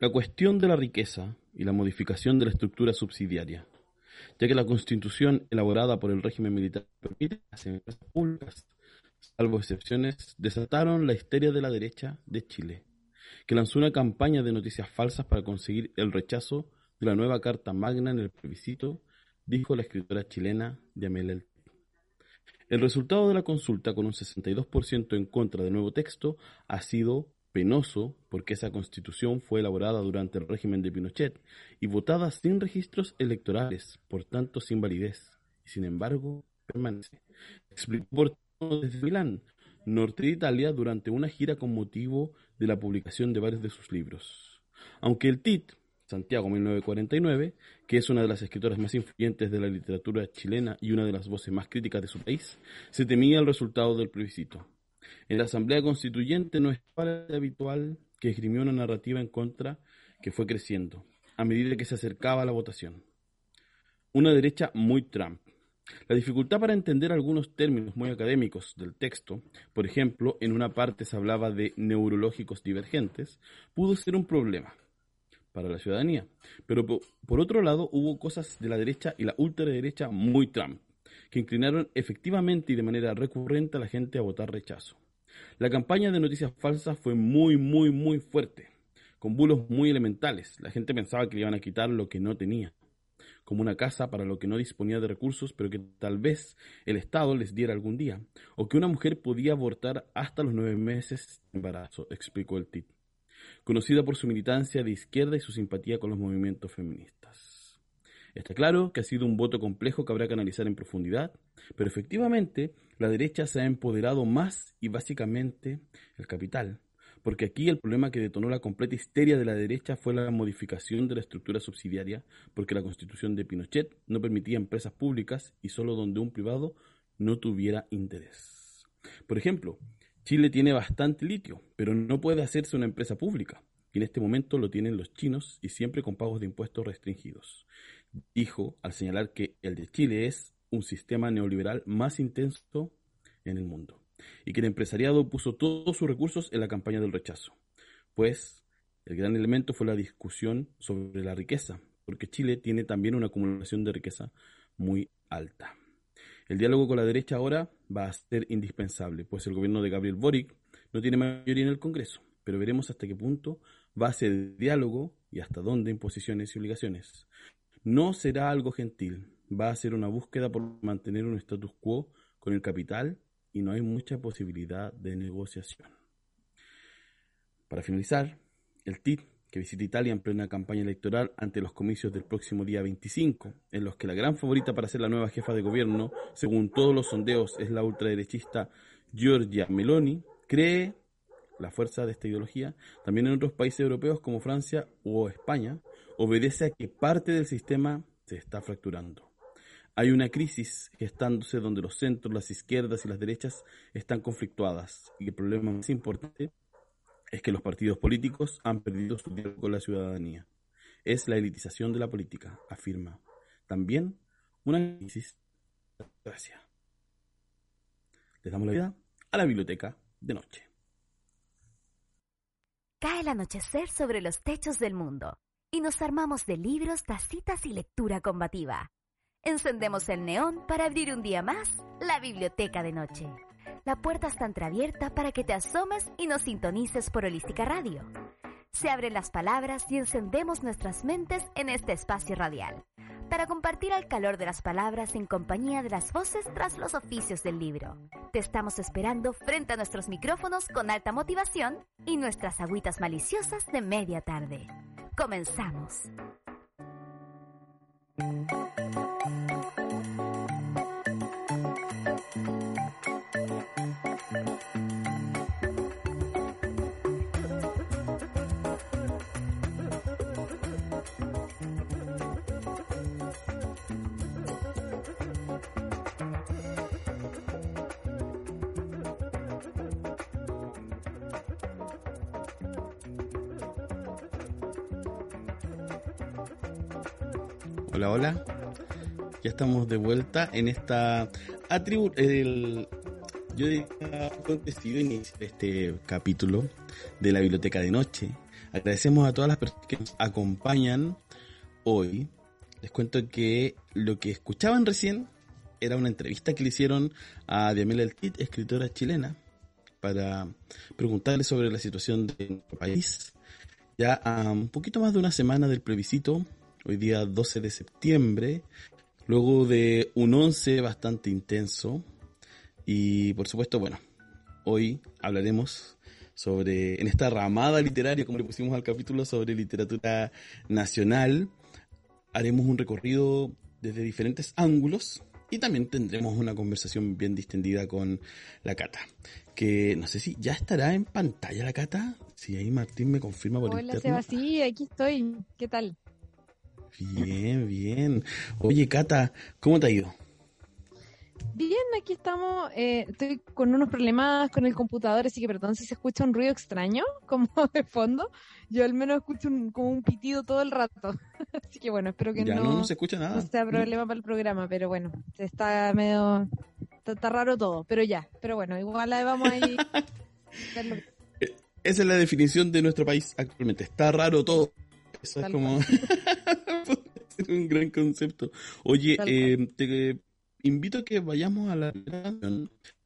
La cuestión de la riqueza y la modificación de la estructura subsidiaria, ya que la constitución elaborada por el régimen militar permite las empresas públicas, salvo excepciones, desataron la histeria de la derecha de Chile, que lanzó una campaña de noticias falsas para conseguir el rechazo de la nueva Carta Magna en el plebiscito, dijo la escritora chilena Yamel El resultado de la consulta, con un 62% en contra del nuevo texto, ha sido penoso porque esa constitución fue elaborada durante el régimen de Pinochet y votada sin registros electorales, por tanto sin validez, y sin embargo permanece. Explicó por desde Milán, norte de Italia, durante una gira con motivo de la publicación de varios de sus libros. Aunque el TIT, Santiago 1949, que es una de las escritoras más influyentes de la literatura chilena y una de las voces más críticas de su país, se temía el resultado del plebiscito. En la Asamblea Constituyente no es habitual que esgrimió una narrativa en contra que fue creciendo a medida que se acercaba a la votación. Una derecha muy Trump. La dificultad para entender algunos términos muy académicos del texto, por ejemplo, en una parte se hablaba de neurológicos divergentes, pudo ser un problema para la ciudadanía. Pero por otro lado, hubo cosas de la derecha y la ultraderecha muy Trump que inclinaron efectivamente y de manera recurrente a la gente a votar rechazo. La campaña de noticias falsas fue muy, muy, muy fuerte, con bulos muy elementales. La gente pensaba que le iban a quitar lo que no tenía, como una casa para lo que no disponía de recursos, pero que tal vez el Estado les diera algún día, o que una mujer podía abortar hasta los nueve meses de embarazo, explicó el TIT, conocida por su militancia de izquierda y su simpatía con los movimientos feministas. Está claro que ha sido un voto complejo que habrá que analizar en profundidad, pero efectivamente la derecha se ha empoderado más y básicamente el capital, porque aquí el problema que detonó la completa histeria de la derecha fue la modificación de la estructura subsidiaria, porque la constitución de Pinochet no permitía empresas públicas y solo donde un privado no tuviera interés. Por ejemplo, Chile tiene bastante litio, pero no puede hacerse una empresa pública, y en este momento lo tienen los chinos y siempre con pagos de impuestos restringidos dijo al señalar que el de Chile es un sistema neoliberal más intenso en el mundo y que el empresariado puso todos sus recursos en la campaña del rechazo, pues el gran elemento fue la discusión sobre la riqueza, porque Chile tiene también una acumulación de riqueza muy alta. El diálogo con la derecha ahora va a ser indispensable, pues el gobierno de Gabriel Boric no tiene mayoría en el Congreso, pero veremos hasta qué punto va a ser diálogo y hasta dónde imposiciones y obligaciones. No será algo gentil, va a ser una búsqueda por mantener un status quo con el capital y no hay mucha posibilidad de negociación. Para finalizar, el TIT, que visita Italia en plena campaña electoral ante los comicios del próximo día 25, en los que la gran favorita para ser la nueva jefa de gobierno, según todos los sondeos, es la ultraderechista Giorgia Meloni, cree la fuerza de esta ideología, también en otros países europeos como Francia o España, obedece a que parte del sistema se está fracturando. Hay una crisis gestándose donde los centros, las izquierdas y las derechas están conflictuadas y el problema más importante es que los partidos políticos han perdido su diálogo con la ciudadanía. Es la elitización de la política, afirma. También una crisis de la democracia. Les damos la vida a la biblioteca de noche. Cae el anochecer sobre los techos del mundo y nos armamos de libros, tacitas y lectura combativa. Encendemos el neón para abrir un día más la biblioteca de noche. La puerta está entreabierta para que te asomes y nos sintonices por Holística Radio. Se abren las palabras y encendemos nuestras mentes en este espacio radial para compartir el calor de las palabras en compañía de las voces tras los oficios del libro. Te estamos esperando frente a nuestros micrófonos con alta motivación y nuestras agüitas maliciosas de media tarde. Comenzamos. Hola, hola. Ya estamos de vuelta en esta atribu el yo iniciar este capítulo de la biblioteca de noche. Agradecemos a todas las personas que nos acompañan hoy. Les cuento que lo que escuchaban recién era una entrevista que le hicieron a Diamela Eltit, escritora chilena, para preguntarle sobre la situación de nuestro país. Ya a un poquito más de una semana del plebiscito, hoy día 12 de septiembre, luego de un 11 bastante intenso. Y por supuesto, bueno, hoy hablaremos sobre, en esta ramada literaria, como le pusimos al capítulo, sobre literatura nacional. Haremos un recorrido desde diferentes ángulos y también tendremos una conversación bien distendida con la Cata. Que no sé si ya estará en pantalla la Cata. Si ahí Martín me confirma por Hola, Seba, sí, aquí estoy. ¿Qué tal? Bien, bien. Oye, Cata, ¿cómo te ha ido? Bien, aquí estamos. Eh, estoy con unos problemas con el computador, así que perdón si se escucha un ruido extraño, como de fondo. Yo al menos escucho como un pitido todo el rato. así que bueno, espero que no, no, se escucha nada. no sea problema para el programa, pero bueno, está medio. Está, raro todo, pero ya. Pero bueno, igual ahí vamos a ir. Eh, esa es la definición de nuestro país actualmente. Está raro todo. Eso es como. un gran concepto. Oye, eh, te invito a que vayamos a la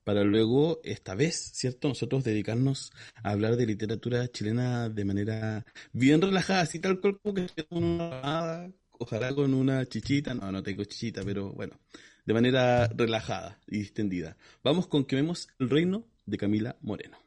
para luego, esta vez, ¿cierto? Nosotros dedicarnos a hablar de literatura chilena de manera bien relajada, así tal cual como que una ojalá con una chichita, no, no tengo chichita, pero bueno, de manera relajada y distendida. Vamos con que vemos el reino de Camila Moreno.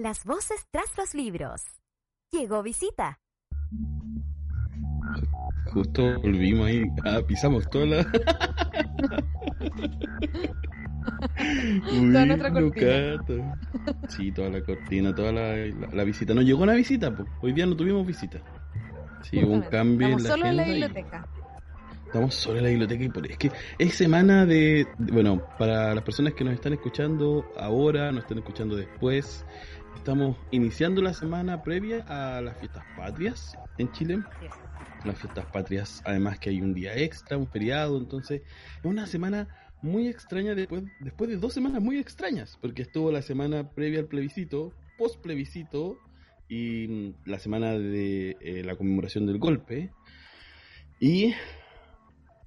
Las voces tras los libros. Llegó visita. Justo volvimos ahí. Ah, pisamos toda la. toda nuestra cortina. Sí, toda la cortina, toda la, visita. No llegó una visita, pues. Hoy día no tuvimos visita. Sí, hubo un cambio en la solo en la biblioteca. Estamos solo en la biblioteca y por es que es semana de, bueno, para las personas que nos están escuchando ahora, nos están escuchando después, Estamos iniciando la semana previa a las fiestas patrias en Chile. Las fiestas patrias, además que hay un día extra, un feriado, entonces es una semana muy extraña después, después de dos semanas muy extrañas, porque estuvo la semana previa al plebiscito, post plebiscito y mm, la semana de eh, la conmemoración del golpe. Y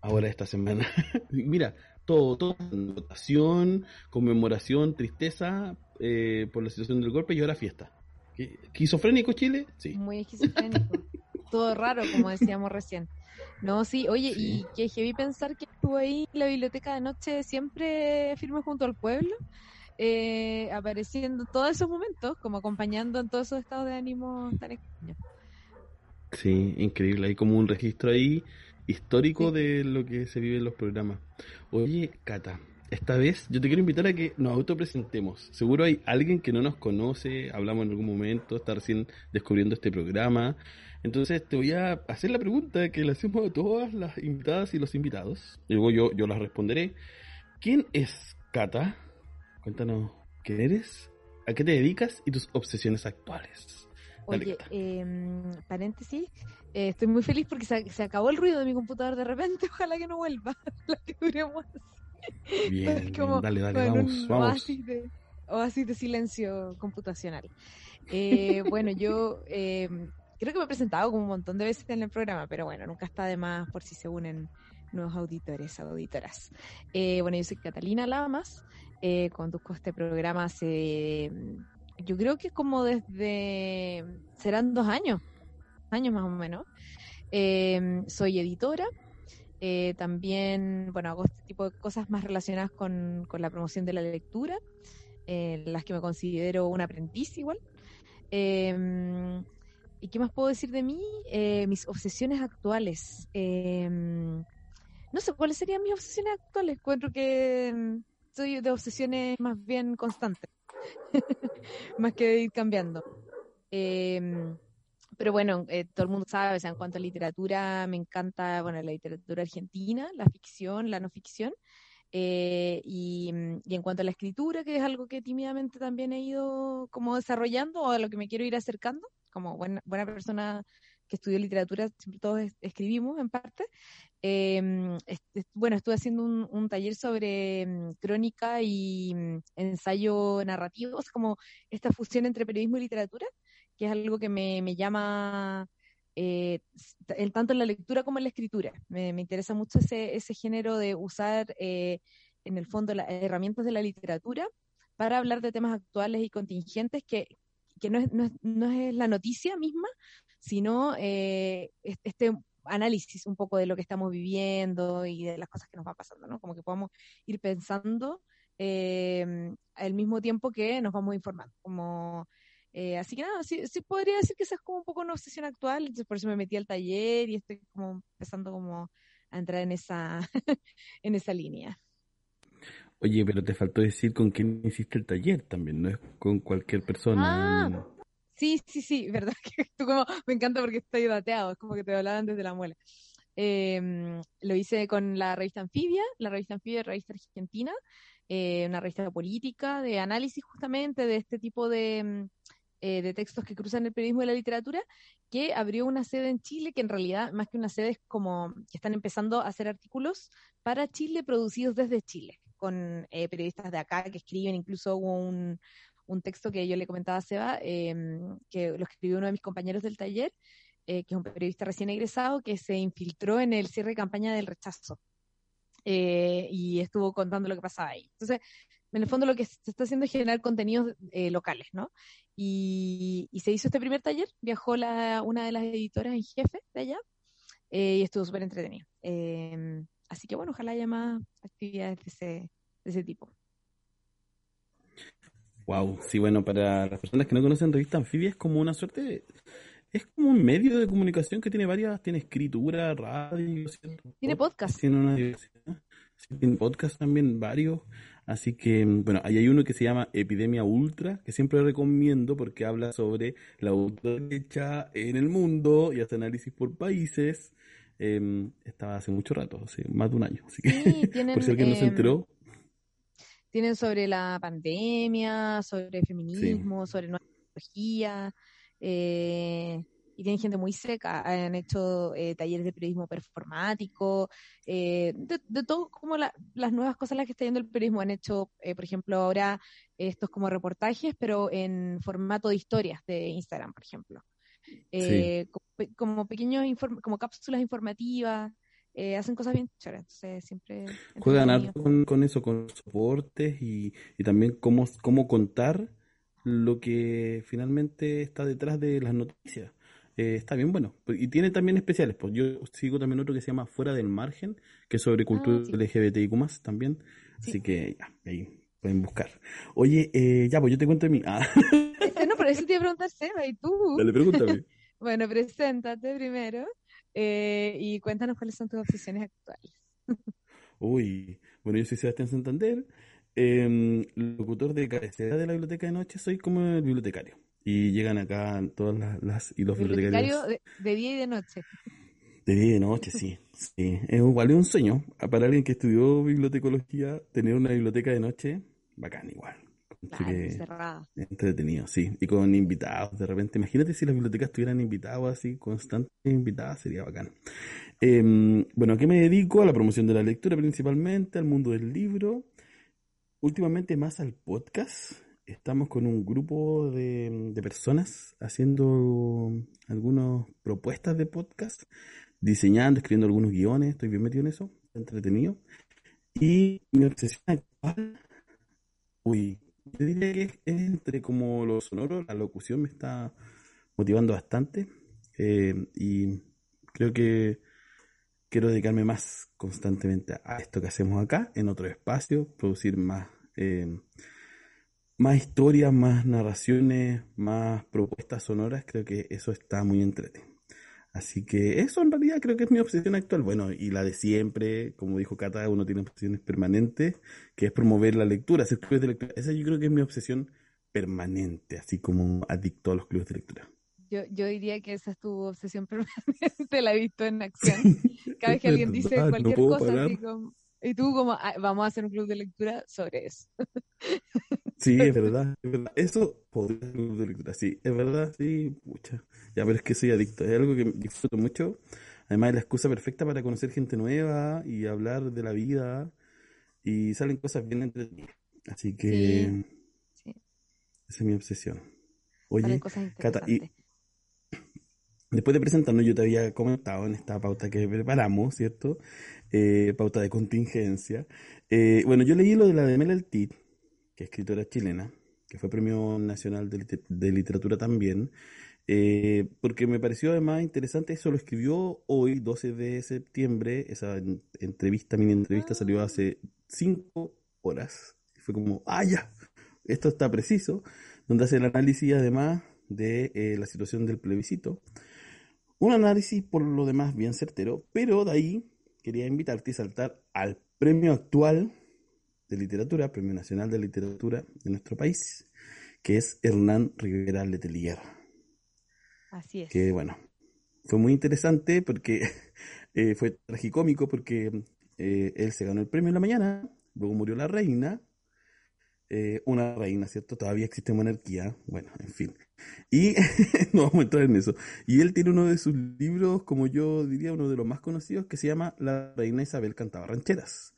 ahora esta semana, mira, todo, todo, votación, conmemoración, tristeza eh, por la situación del golpe y ahora fiesta. ¿Esquizofrénico Chile? Sí. Muy esquizofrénico. todo raro, como decíamos recién. No, sí, oye, y que heavy pensar que estuvo ahí en la biblioteca de noche siempre firme junto al pueblo, eh, apareciendo todos esos momentos, como acompañando en todos esos estados de ánimo tan extraños. Sí, increíble, hay como un registro ahí histórico de lo que se vive en los programas. Oye, Cata, esta vez yo te quiero invitar a que nos autopresentemos. Seguro hay alguien que no nos conoce, hablamos en algún momento, está recién descubriendo este programa. Entonces te voy a hacer la pregunta que le hacemos a todas las invitadas y los invitados. Y luego yo, yo las responderé. ¿Quién es Cata? Cuéntanos quién eres, a qué te dedicas y tus obsesiones actuales. Oye, eh, paréntesis, eh, estoy muy feliz porque se, acabó el ruido de mi computador de repente, ojalá que no vuelva, la que duremos Bien, dale, dale, vamos, vamos. Oasis de, silencio computacional. Eh, bueno, yo eh, creo que me he presentado como un montón de veces en el programa, pero bueno, nunca está de más por si se unen nuevos auditores, auditoras. bueno, yo soy Catalina Lamas, conduzco este programa hace yo creo que como desde, serán dos años, años más o menos. Em, soy editora, eh, también, bueno, hago este tipo de cosas más relacionadas con, la promoción de la lectura, eh, las que me considero un aprendiz igual. Em, ¿Y qué más puedo decir de mí? Eh, mis obsesiones actuales. Em, no sé, ¿cuáles serían mis obsesiones actuales? Encuentro que soy de obsesiones más bien constantes, más que de ir cambiando. Em, pero bueno, eh, todo el mundo sabe, o sea, en cuanto a literatura, me encanta, bueno, la literatura argentina, la ficción, la no ficción. Eh, y, en cuanto a la escritura, que es algo que tímidamente también he ido como desarrollando o a lo que me quiero ir acercando, como buena, buena persona que estudió literatura, siempre todos escribimos en parte. Eh, bueno, estuve haciendo un, taller sobre um, crónica y um, ensayo narrativo, o como esta fusión entre periodismo y literatura, que es algo que me, me llama eh, tanto en la lectura como en la escritura. Me, me interesa mucho ese, ese, género de usar, eh, en el fondo, las herramientas de la literatura para hablar de temas actuales y contingentes que, que no, es, no, es, no es la noticia misma, sino eh, este análisis un poco de lo que estamos viviendo y de las cosas que nos van pasando, ¿no? Como que podamos ir pensando eh, al mismo tiempo que nos vamos informando. Como, eh, así que nada, sí, sí, podría decir que esa es como un poco una obsesión actual, entonces por eso me metí al taller y estoy como empezando como a entrar en esa, en esa línea. Oye, pero te faltó decir con quién hiciste el taller también, no es con cualquier persona. Ah, Sí, sí, sí, verdad que tú como, me encanta porque estoy dateado, es como que te hablaban desde la muela. Eh, lo hice con la revista Anfibia, la revista Anfibia, revista argentina, eh, una revista política, de análisis justamente de este tipo de, eh, de textos que cruzan el periodismo y la literatura, que abrió una sede en Chile, que en realidad más que una sede es como que están empezando a hacer artículos para Chile producidos desde Chile, con eh, periodistas de acá que escriben, incluso un, un texto que yo le comentaba a Seba, eh, que lo escribió uno de mis compañeros del taller, eh, que es un periodista recién egresado, que se infiltró en el cierre de campaña del rechazo eh, y estuvo contando lo que pasaba ahí. Entonces, en el fondo lo que se está haciendo es generar contenidos eh, locales, ¿no? Y, se hizo este primer taller, viajó la, una de las editoras en jefe de allá y estuvo súper entretenido. así que bueno, ojalá haya más actividades de de ese tipo. Wow, sí, bueno, para las personas que no conocen Revista Anfibia es como una suerte, de, es como un medio de comunicación que tiene varias, tiene escritura, radio, tiene podcast. Tiene una diversidad, tiene podcast también, varios. Así que, bueno, ahí hay uno que se llama Epidemia Ultra, que siempre recomiendo porque habla sobre la ultraderecha en el mundo y hace análisis por países. Eh, estaba hace mucho rato, hace más de un año. Así que, sí, tienen, por si alguien no se enteró, tienen sobre la pandemia, sobre feminismo, sí. sobre nueva tecnología, eh, y tienen gente muy seca, han hecho eh, talleres de periodismo performático, eh, de, de, todo como la, las nuevas cosas las que está yendo el periodismo, han hecho, eh, por ejemplo, ahora estos como reportajes, pero en formato de historias de Instagram, por ejemplo. Sí. Como, como, pequeños, como cápsulas informativas, eh, hacen cosas bien chéveres, entonces siempre... Juegan harto con, con, eso, con soportes y, y también cómo, cómo contar lo que finalmente está detrás de las noticias. Eh, está bien bueno. Y tiene también especiales. Pues yo sigo también otro que se llama Fuera del Margen, que es sobre cultura ah, sí. LGBTIQ también. Sí. Así que ya, ahí pueden buscar. Oye, eh, ya, pues yo te cuento de mí. Ah. Este, no, pero eso te iba a preguntar, Seba, ¿y tú? Dale, pregúntame. bueno, preséntate primero. Eh, y cuéntanos cuáles son tus obsesiones actuales. Uy, bueno, yo soy Sebastián Santander, eh, locutor de cabecera de la biblioteca de noche, soy como el bibliotecario. Y llegan acá todas las, las y los bibliotecarios. De, de, día y de noche. De día y de noche, sí. sí. Es igual es un sueño. Para alguien que estudió bibliotecología, tener una biblioteca de noche, bacán igual. Claro, entretenido, sí. Y con invitados de repente. Imagínate si las bibliotecas tuvieran invitados así, constantes invitados, sería bacán. Eh, bueno, ¿a qué me dedico? A la promoción de la lectura principalmente, al mundo del libro. Últimamente más al podcast. Estamos con un grupo de, de personas haciendo algunas propuestas de podcast, diseñando, escribiendo algunos guiones. Estoy bien metido en eso, entretenido. Y mi obsesión actual, uy, yo diría que es entre como lo sonoro, la locución me está motivando bastante eh, y creo que quiero dedicarme más constantemente a esto que hacemos acá, en otro espacio, producir más, eh, más historias, más narraciones, más propuestas sonoras, creo que eso está muy entretenido. Así que eso en realidad creo que es mi obsesión actual. Bueno, y la de siempre, como dijo Cata, uno tiene obsesiones permanentes, que es promover la lectura, hacer clubes de lectura. Esa yo creo que es mi obsesión permanente, así como adicto a los clubes de lectura. Yo, yo diría que esa es tu obsesión permanente, la he visto en acción. Cada vez que alguien dice cualquier cosa, y tú como, ah, vamos a hacer un club de lectura sobre eso. Sí, es verdad, es verdad. Eso podría ser un de lectura, sí, es verdad, sí, mucha. Ya, pero es que soy adicto, es algo que disfruto mucho. Además es la excusa perfecta para conocer gente nueva y hablar de la vida y salen cosas bien entretenidas. Así que esa es mi obsesión. Oye, Cata, y después de presentarnos, yo te había comentado en esta pauta que preparamos, ¿cierto? Eh, pauta de contingencia. Eh, bueno, yo leí lo de la de Mel Tit, que es escritora chilena, que fue Premio Nacional de, Literatura también, eh, porque me pareció además interesante, eso lo escribió hoy, 12 de septiembre, esa entrevista, mini entrevista salió ah. hace cinco horas. Fue como, ah, ya, esto está preciso, donde hace el análisis además de eh, la situación del plebiscito. Un análisis por lo demás bien certero, pero de ahí quería invitarte a saltar al premio actual de literatura, Premio Nacional de Literatura de nuestro país, que es Hernán Rivera Letelier. Así es. Que bueno, fue muy interesante porque eh, fue tragicómico porque eh, él se ganó el premio en la mañana, luego murió la reina, eh, una reina, ¿cierto? Todavía existe monarquía, bueno, en fin. Y no vamos a entrar en eso. Y él tiene uno de sus libros, como yo diría, uno de los más conocidos, que se llama La reina Isabel cantaba rancheras.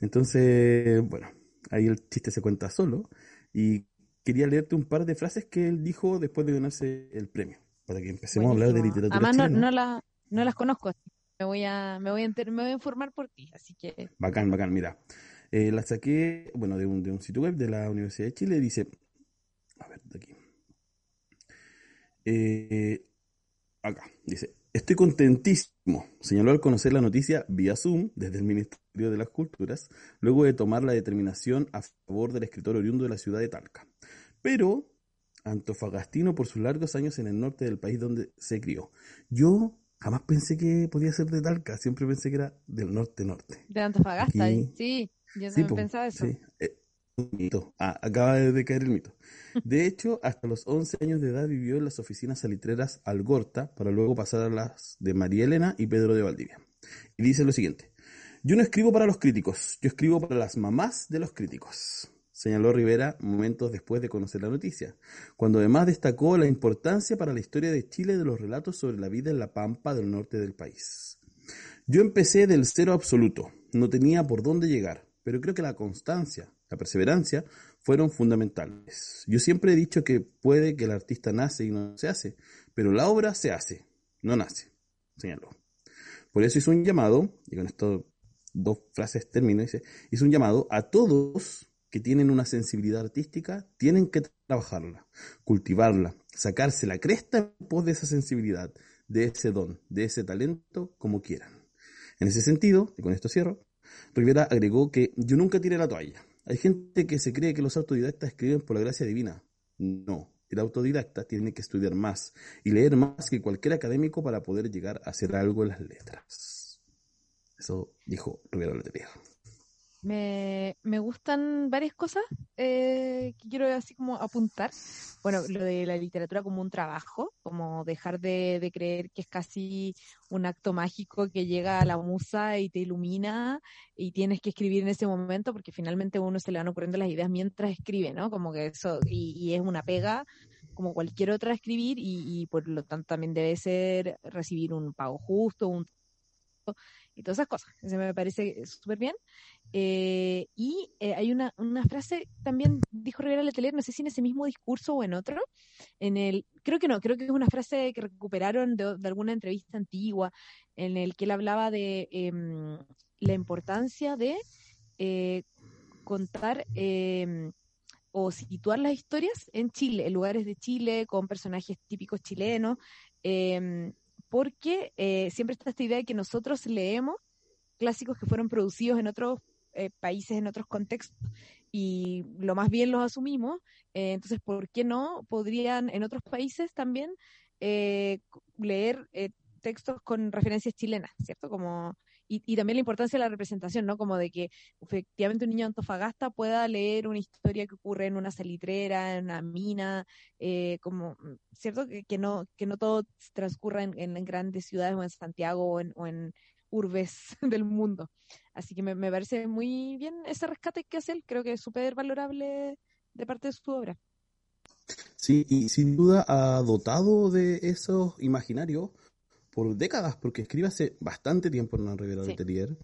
Entonces, bueno, ahí el chiste se cuenta solo. Y quería leerte un par de frases que él dijo después de ganarse el premio, para que empecemos a hablar de literatura. Además, no, no, no las conozco. Me voy, a, me, voy a me voy a informar por ti, así que... Bacán, bacán, mira. Eh, la saqué, bueno, de un, de un sitio web de la Universidad de Chile. Dice, a ver, de aquí. Eh, acá, dice, Estoy contentísimo, señaló al conocer la noticia vía Zoom desde el Ministerio de las Culturas, luego de tomar la determinación a favor del escritor oriundo de la ciudad de Talca. Pero antofagastino por sus largos años en el norte del país donde se crió. Yo jamás pensé que podía ser de Talca, siempre pensé que era del norte-norte. De Antofagasta, sí, yo también pensaba eso. Sí. Eh, mito. Ah, acaba de caer el mito. De hecho, hasta los 11 años de edad vivió en las oficinas salitreras Algorta para luego pasar a las de María Elena y Pedro de Valdivia. Y dice lo siguiente, yo no escribo para los críticos, yo escribo para las mamás de los críticos, señaló Rivera momentos después de conocer la noticia, cuando además destacó la importancia para la historia de Chile de los relatos sobre la vida en la pampa del norte del país. Yo empecé del cero absoluto, no tenía por dónde llegar, pero creo que la constancia, la perseverancia fueron fundamentales. Yo siempre he dicho que puede que el artista nace y no se hace, pero la obra se hace, no nace, señaló. Por eso hizo un llamado, y con estas dos frases termino, dice, hizo un llamado a todos que tienen una sensibilidad artística, tienen que trabajarla, cultivarla, sacarse la cresta en pos de esa sensibilidad, de ese don, de ese talento, como quieran. En ese sentido, y con esto cierro, Rivera agregó que yo nunca tiré la toalla. Hay gente que se cree que los autodidactas escriben por la gracia divina. No, el autodidacta tiene que estudiar más y leer más que cualquier académico para poder llegar a hacer algo en las letras. Eso dijo Rivera Letelier. Me, me gustan varias cosas eh, que quiero así como apuntar. Bueno, lo de la literatura como un trabajo, como dejar de, de, creer que es casi un acto mágico que llega a la musa y te ilumina y tienes que escribir en ese momento porque finalmente a uno se le van ocurriendo las ideas mientras escribe, ¿no? Como que eso, y, y es una pega como cualquier otra escribir y, y por lo tanto también debe ser recibir un pago justo, un y todas esas cosas. Eso me parece súper bien. Eh, y eh, hay una, una, frase, también dijo Rivera Letelier, no sé si en ese mismo discurso o en otro, en el, creo que no, creo que es una frase que recuperaron de, alguna entrevista antigua, en el que él hablaba de em, la importancia de eh, contar em, o situar las historias en Chile, en lugares de Chile, con personajes típicos chilenos, em, porque eh, siempre está esta idea de que nosotros leemos clásicos que fueron producidos en otros eh, países, en otros contextos, y lo más bien los asumimos. Eh, entonces, ¿por qué no podrían en otros países también leer textos con referencias chilenas, ¿cierto? Como, y, y, también la importancia de la representación, ¿no? Como de que efectivamente un niño de Antofagasta pueda leer una historia que ocurre en una salitrera, en una mina, eh, como, ¿cierto? Que, que, no, que no todo transcurra en, en, grandes ciudades o en Santiago o en, o en urbes del mundo. Así que me, me, parece muy bien ese rescate que hace él, creo que es súper valorable de parte de su obra. Sí, y sin duda ha dotado de esos imaginarios por décadas, porque escribe hace bastante tiempo en la Rivera sí. Letelier,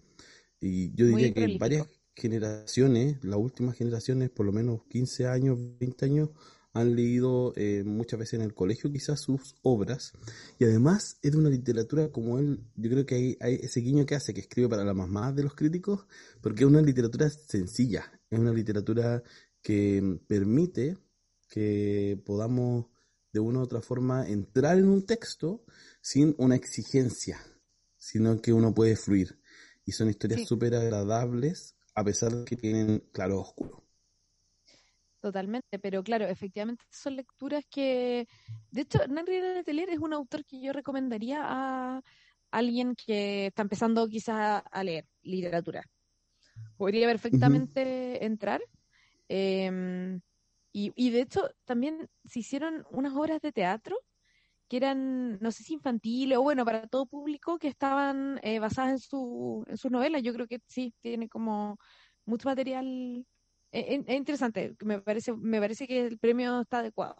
y yo diría que varias generaciones, las últimas generaciones, por lo menos 15 años, 20 años, han leído eh, muchas veces en el colegio quizás sus obras y además es de una literatura como él, yo creo que hay, hay ese guiño que hace, que escribe para la mamá de los críticos, porque es una literatura sencilla, es una literatura que permite que podamos de una u otra forma entrar en un texto sin una exigencia, sino que uno puede fluir. Y son historias súper sí. agradables a pesar de que tienen claro oscuro. Totalmente, pero claro, efectivamente son lecturas que, de hecho, Henry Letelier es un autor que yo recomendaría a alguien que está empezando quizás a leer literatura. Podría perfectamente uh -huh. entrar. Eh, y, y, de hecho, también se hicieron unas obras de teatro que eran, no sé si infantiles o bueno, para todo público, que estaban eh, basadas en, su, en sus novelas. Yo creo que sí, tiene como mucho material es, es, interesante, me parece, me parece que el premio está adecuado.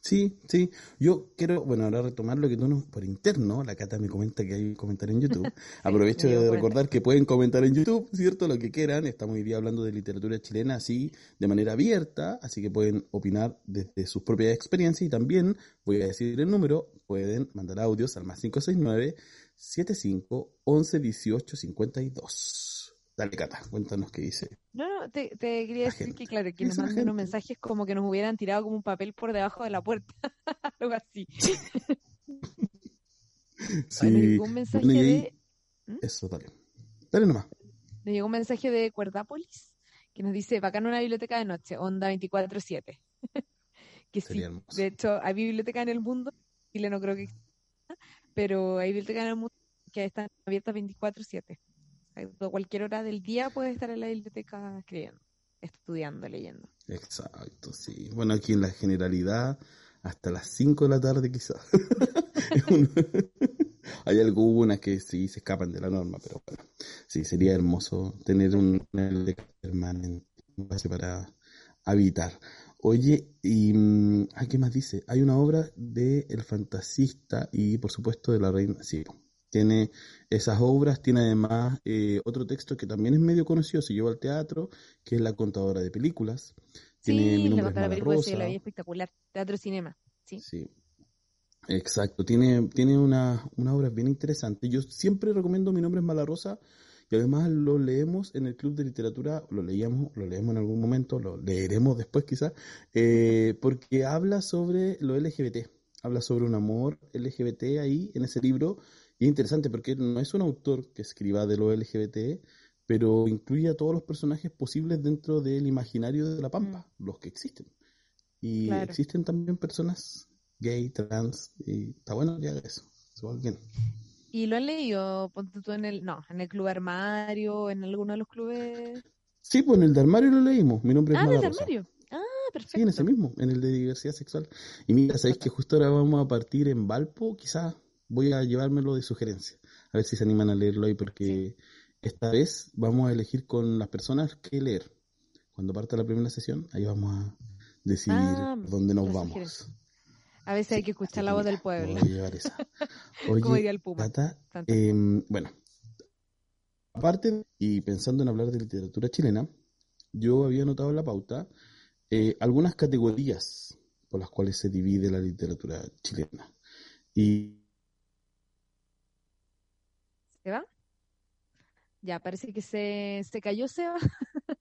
Sí, sí. Yo quiero, bueno, ahora retomar lo que tú nos, por interno, la Cata me comenta que hay un comentario en YouTube. Aprovecho de recordar que pueden comentar en YouTube, ¿cierto? Lo que quieran. Estamos hoy día hablando de literatura chilena así, de manera abierta, así que pueden opinar desde sus propias experiencias y también, voy a decir el número, pueden mandar audios al más 569 75 11 18 52. Dale, Cata, cuéntanos qué dice. No, no, te, te quería decir gente. que, claro, que nos manden unos mensajes como que nos hubieran tirado como un papel por debajo de la puerta, algo así. sí. Bueno, llegó un mensaje bueno, de... ¿Mm? Eso, dale. Dale nomás. Nos llegó un mensaje de Cuerdápolis que nos dice, bacán una biblioteca de noche, onda 24-7. que Sería sí, hermoso. de hecho, hay biblioteca en el mundo, Chile no creo que exista, pero hay biblioteca en el mundo que están abiertas 24-7 a cualquier hora del día puedes estar en la biblioteca escribiendo, estudiando, leyendo. Exacto, sí. Bueno, aquí en la generalidad, hasta las 5 de la tarde quizás. Hay algunas que sí se escapan de la norma, pero bueno, sí, sería hermoso tener un permanente para habitar. Oye, y ¿a qué más dice? Hay una obra de El Fantasista y por supuesto de la Reina, sí, tiene esas obras, tiene además eh, otro texto que también es medio conocido, se lleva al teatro, que es La contadora de películas. Tiene sí, Mi la nombre es películas sí, la vi espectacular. Teatro cinema, sí. Sí. Exacto, tiene, tiene una, una obra bien interesante. Yo siempre recomiendo Mi nombre es Mala Rosa y además lo leemos en el Club de Literatura, lo leíamos, lo leemos en algún momento, lo leeremos después quizás, eh, porque habla sobre lo LGBT, habla sobre un amor LGBT ahí en ese libro y es interesante porque no es un autor que escriba de lo LGBT, pero incluye a todos los personajes posibles dentro del imaginario de la Pampa, mm. los que existen. Y claro. existen también personas gay, trans, y está bueno ya eso. eso bien. ¿Y lo han leído? Ponte tú en el, no, en el club armario, en alguno de los clubes. Sí, pues en el de armario lo leímos. Mi nombre es Ah, en el de armario. Ah, perfecto. Sí, en ese mismo, en el de diversidad sexual. Y mira, sabéis que justo ahora vamos a partir en Valpo, quizás voy a llevármelo de sugerencia, a ver si se animan a leerlo ahí, porque sí. esta vez vamos a elegir con las personas que leer. Cuando parta la primera sesión, ahí vamos a decidir ah, dónde nos vamos. A veces hay que escuchar la voz del pueblo. Voy a llevar esa. Oye, Como diría el Puma. Tata, eh, bueno, aparte, y pensando en hablar de literatura chilena, yo había notado en la pauta eh, algunas categorías por las cuales se divide la literatura chilena. Y ¿Seba? Ya, parece que se, se cayó Seba.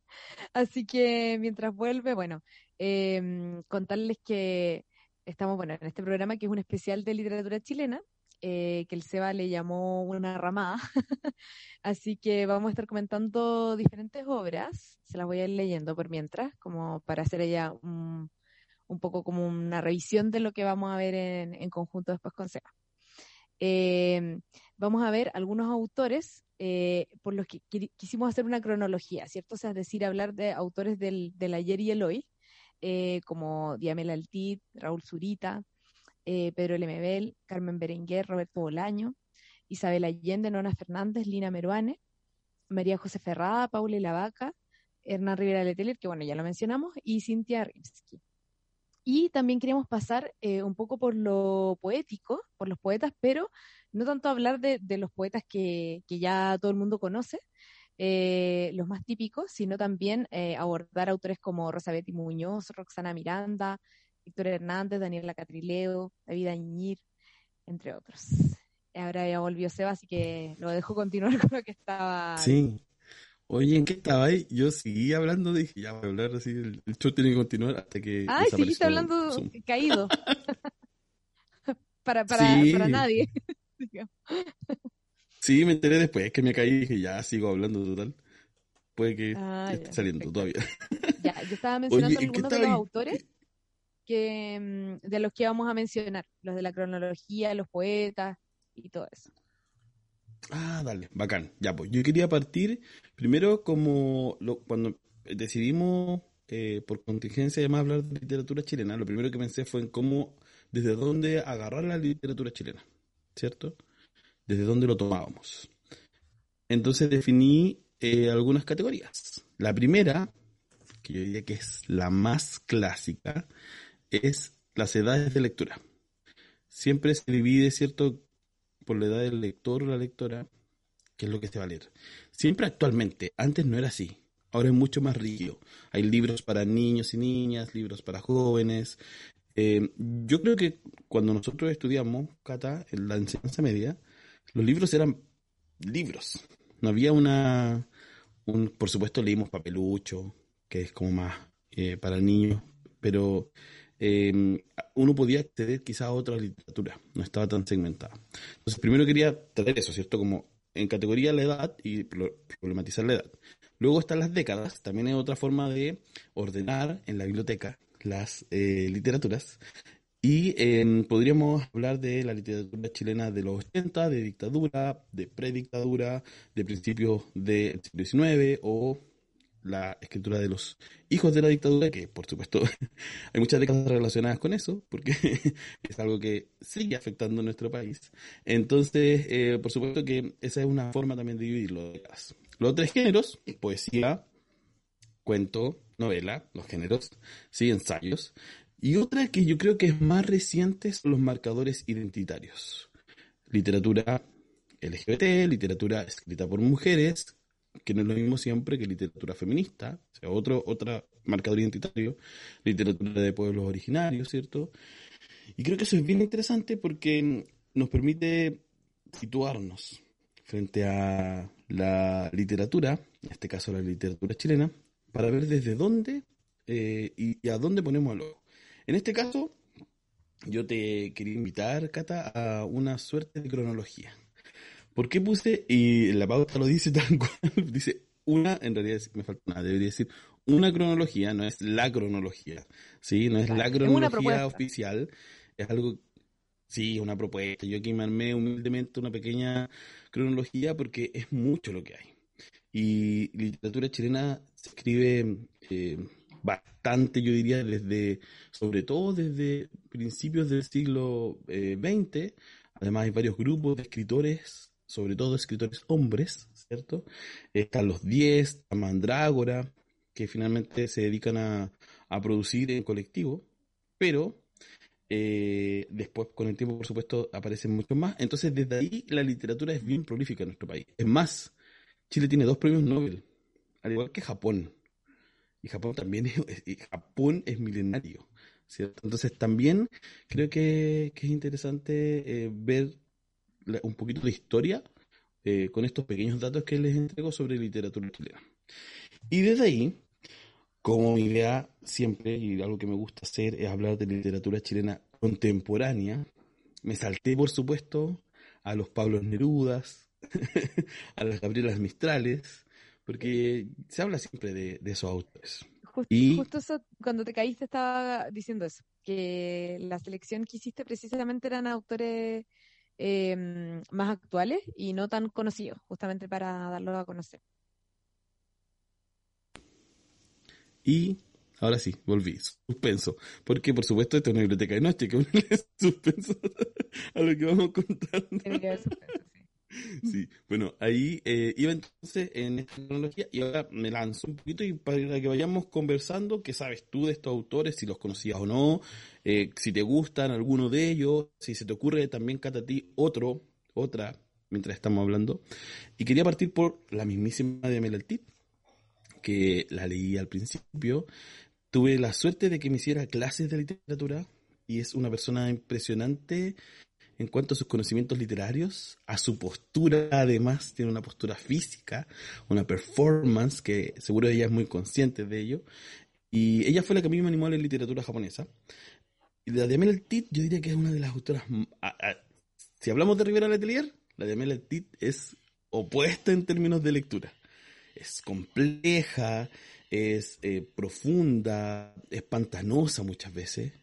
Así que mientras vuelve, bueno, eh, contarles que estamos, bueno, en este programa que es un especial de literatura chilena, eh, que el Seba le llamó una ramada. Así que vamos a estar comentando diferentes obras, se las voy a ir leyendo por mientras, como para hacer ella un, un poco como una revisión de lo que vamos a ver en, en conjunto después con Seba. Eh, vamos a ver algunos autores eh, por los que quisimos hacer una cronología, ¿cierto? O sea, es decir, hablar de autores del, del ayer y el hoy, eh, como Diamela Altit, Raúl Zurita, Pedro Lemebel, Carmen Berenguer, Roberto Bolaño, Isabel Allende, Nona Fernández, Lina Meruane, María José Ferrada, Paula Lavaca, Hernán Rivera Letelier, que bueno, ya lo mencionamos, y Cintia Rimsky. Y también queríamos pasar eh, un poco por lo poético, por los poetas, pero no tanto hablar de, los poetas que, ya todo el mundo conoce, eh, los más típicos, sino también eh, abordar autores como Rosa Betty Muñoz, Roxana Miranda, Víctor Hernández, Daniela Catrileo, David Añir, entre otros. Ahora ya volvió Seba, así que lo dejo continuar con lo que estaba. Sí, Oye, ¿en qué estaba ahí? Yo seguí hablando, dije, ya voy a hablar así, el, show tiene que continuar hasta que. Ah, seguiste hablando caído. para, para, para nadie. sí, me enteré después que me caí y dije, ya sigo hablando total. Puede que ah, esté saliendo todavía. ya, yo estaba mencionando algunos de los autores que, mm, de los que vamos a mencionar, los de la cronología, los poetas y todo eso. Ah, dale, bacán. Ya, pues yo quería partir primero como lo, cuando decidimos eh, por contingencia además hablar de literatura chilena, lo primero que pensé fue en cómo, desde dónde agarrar la literatura chilena, ¿cierto? Desde dónde lo tomábamos. Entonces definí eh, algunas categorías. La primera, que yo diría que es la más clásica, es las edades de lectura. Siempre se divide, ¿cierto?, por la edad del lector o la lectora, que es lo que se va a leer. Siempre actualmente, antes no era así. Ahora es mucho más rígido. Hay libros para niños y niñas, libros para jóvenes. Eh, yo creo que cuando nosotros estudiamos, Cata, en la enseñanza media, los libros eran libros. No había una... Un, por supuesto leímos papelucho, que es como más eh, para el niño, pero eh, uno podía acceder quizá a otra literatura, no estaba tan segmentada. Entonces, primero quería traer eso, ¿cierto? Como en categoría la edad y problematizar la edad. Luego están las décadas, también es otra forma de ordenar en la biblioteca las eh, literaturas. Y em, podríamos hablar de la literatura chilena de los 80, de dictadura, de predictadura, de principios del siglo XIX o la escritura de los hijos de la dictadura, que por supuesto hay muchas décadas relacionadas con eso, porque es algo que sigue afectando a nuestro país. Entonces, eh, por supuesto que esa es una forma también de dividirlo. Los tres géneros, poesía, cuento, novela, los géneros, sí, ensayos. Y otra que yo creo que es más reciente son los marcadores identitarios. Literatura LGBT, literatura escrita por mujeres, que no es lo mismo siempre que literatura feminista, o sea, otro otra marcador identitario, literatura de pueblos originarios, ¿cierto? Y creo que eso es bien interesante porque nos permite situarnos frente a la literatura, en este caso la literatura chilena, para ver desde dónde eh, y, a dónde ponemos el ojo. En este caso, yo te quería invitar, Cata, a una suerte de cronología. ¿Por qué puse, y la pauta lo dice tal cual, dice una, en realidad me falta nada, debería decir una cronología, no es la cronología, ¿sí? No es la cronología oficial, es algo, sí, una propuesta. Yo aquí me armé humildemente una pequeña cronología porque es mucho lo que hay. Y literatura chilena se escribe eh, bastante, yo diría, desde, sobre todo desde principios del siglo XX. Eh, Además hay varios grupos de escritores sobre todo escritores hombres, ¿cierto? Están los 10, la Mandrágora, que finalmente se dedican a, producir en colectivo, pero eh, después con el tiempo, por supuesto, aparecen muchos más. Entonces, desde ahí la literatura es bien prolífica en nuestro país. Es más, Chile tiene dos premios Nobel, al igual que Japón. Y Japón también es, Japón es milenario. ¿cierto? Entonces también creo que, es interesante eh, ver un poquito de historia eh, con estos pequeños datos que les entrego sobre literatura chilena. Y desde ahí, como mi idea siempre, y algo que me gusta hacer, es hablar de literatura chilena contemporánea, me salté, por supuesto, a los Pablos Nerudas, a las Gabrielas Mistrales, porque se habla siempre de, esos autores. y... justo cuando te caíste estaba diciendo eso, que la selección que hiciste precisamente eran autores em, más actuales y no tan conocidos, justamente para darlo a conocer. Y ahora sí, volví, suspenso, porque por supuesto esto es una biblioteca de noche, que un suspenso a lo que vamos contando. Sí, bueno, ahí eh, iba entonces en esta cronología y ahora me lanzo un poquito y para que vayamos conversando, ¿qué sabes tú de estos autores? Si los conocías o no, eh, si te gustan alguno de ellos, si se te ocurre también, Cata, a ti otro, otra, mientras estamos hablando. Y quería partir por la mismísima de Melaltit, que la leí al principio. Tuve la suerte de que me hiciera clases de literatura y es una persona impresionante en cuanto a sus conocimientos literarios, a su postura, además, tiene una postura física, una performance, que seguro ella es muy consciente de ello. Y ella fue la que a mí me animó a la literatura japonesa. Y la de Mel Tit, yo diría que es una de las autoras. si hablamos de Rivera Letelier, la de Mel Tit es opuesta en términos de lectura. Es compleja, es eh, profunda, es pantanosa muchas veces.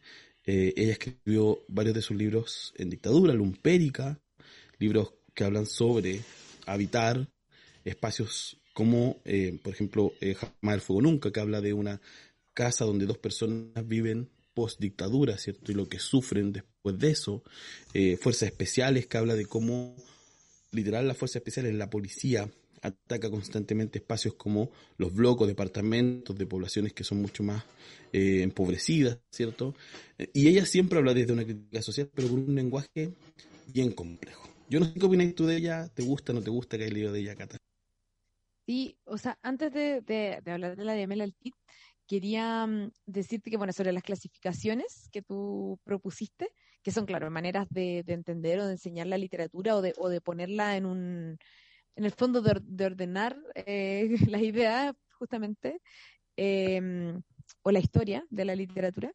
Eh, ella escribió varios de sus libros en dictadura, Lumpérica, libros que hablan sobre habitar espacios como, eh, por ejemplo, eh, Jamás el Fuego Nunca, que habla de una casa donde dos personas viven post dictadura, ¿cierto? Y lo que sufren después de eso. Fuerzas Especiales, que habla de cómo, literal, las Fuerzas Especiales, la policía, ataca constantemente espacios como los blocos, departamentos de poblaciones que son mucho más eh, empobrecidas, ¿cierto? Y ella siempre habla desde una crítica social, pero con un lenguaje bien complejo. Yo no sé qué opinas tú de ella, ¿te gusta, no te gusta que hay leído de ella, Cata? Sí, o sea, antes de, hablar de la de Mel Altit, quería mm, decirte que, bueno, sobre las clasificaciones que tú propusiste, que son, claro, maneras de, entender o de enseñar la literatura o de, o de ponerla en un, en el fondo de, ordenar eh, las ideas justamente, em, o la historia de la literatura.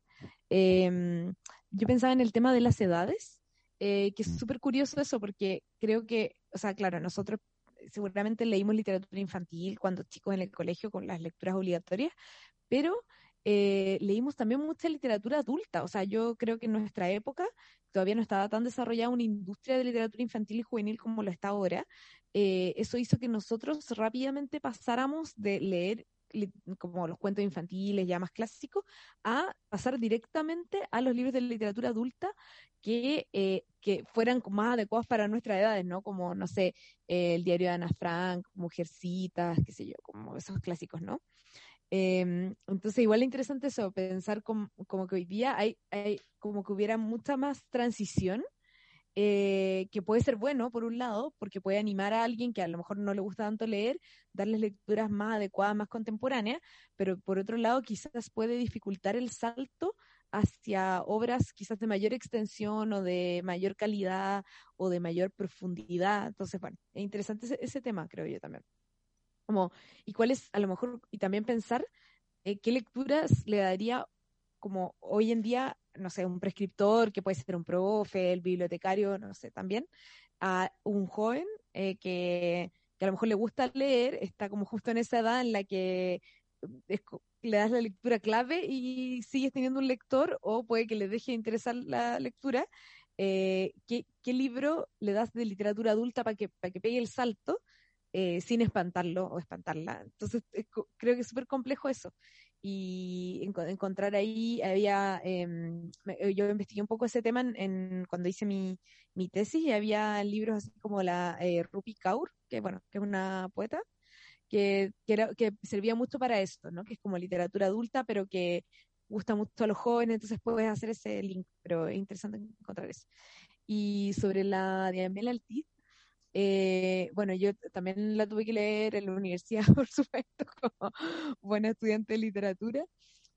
Em, yo pensaba en el tema de las edades, eh, que es súper curioso eso, porque creo que, o sea, claro, nosotros seguramente leímos literatura infantil cuando chicos en el colegio con las lecturas obligatorias, pero eh, leímos también mucha literatura adulta. O sea, yo creo que en nuestra época todavía no estaba tan desarrollada una industria de literatura infantil y juvenil como lo está ahora. Eh, eso hizo que nosotros rápidamente pasáramos de leer como los cuentos infantiles ya más clásicos, a pasar directamente a los libros de literatura adulta que, eh, que fueran más adecuados para nuestras edades, ¿no? Como, no sé, el diario de Ana Frank, Mujercitas, qué sé yo, como esos clásicos, ¿no? Em, entonces, igual es interesante eso, pensar como, que hoy día hay, hay, como que hubiera mucha más transición, eh, que puede ser bueno, por un lado, porque puede animar a alguien que a lo mejor no le gusta tanto leer, darles lecturas más adecuadas, más contemporáneas, pero por otro lado, quizás puede dificultar el salto hacia obras quizás de mayor extensión o de mayor calidad o de mayor profundidad. Entonces, bueno, es interesante ese tema, creo yo también. Como, y cuáles, a lo mejor, y también pensar eh, qué lecturas le daría como hoy en día, no sé, un prescriptor, que puede ser un profe, el bibliotecario, no sé, también, a un joven eh, que, que, a lo mejor le gusta leer, está como justo en esa edad en la que le das la lectura clave y sigues teniendo un lector, o puede que le deje interesar la lectura. Eh, ¿qué, ¿qué, libro le das de literatura adulta para que, para que pegue el salto? Eh, sin espantarlo o espantarla. Entonces, creo que es súper complejo eso. Y encontrar ahí, había, em, eh, yo investigué un poco ese tema en, cuando hice mi, mi, tesis y había libros así como la eh, Rupi Kaur, que bueno, que es una poeta, que, que, era, que servía mucho para esto, ¿no? Que es como literatura adulta, pero que gusta mucho a los jóvenes, entonces puedes hacer ese link, pero es interesante encontrar eso. Y sobre la Diamela Altiz, eh, bueno, yo también la tuve que leer en la universidad, por supuesto, como buena estudiante de literatura.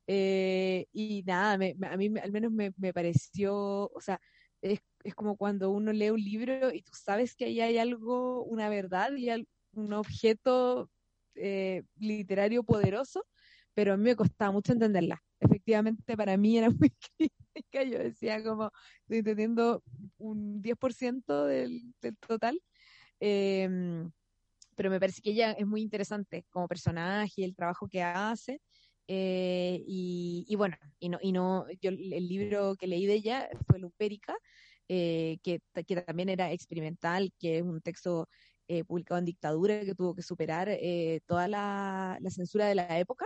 Eh, y nada, a mí al menos me, pareció, o sea, es, como cuando uno lee un libro y tú sabes que ahí hay algo, una verdad y un objeto eh, literario poderoso, pero a mí me costaba mucho entenderla. Efectivamente, para mí era muy crítica, yo decía como, estoy entendiendo un 10% del, del total, Em, pero me parece que ella es muy interesante como personaje y el trabajo que hace. Eh, y, bueno, y no, y no, yo el libro que leí de ella fue Lupérica, que, que, también era experimental, que es un texto publicado en dictadura que tuvo que superar toda la, la, censura de la época.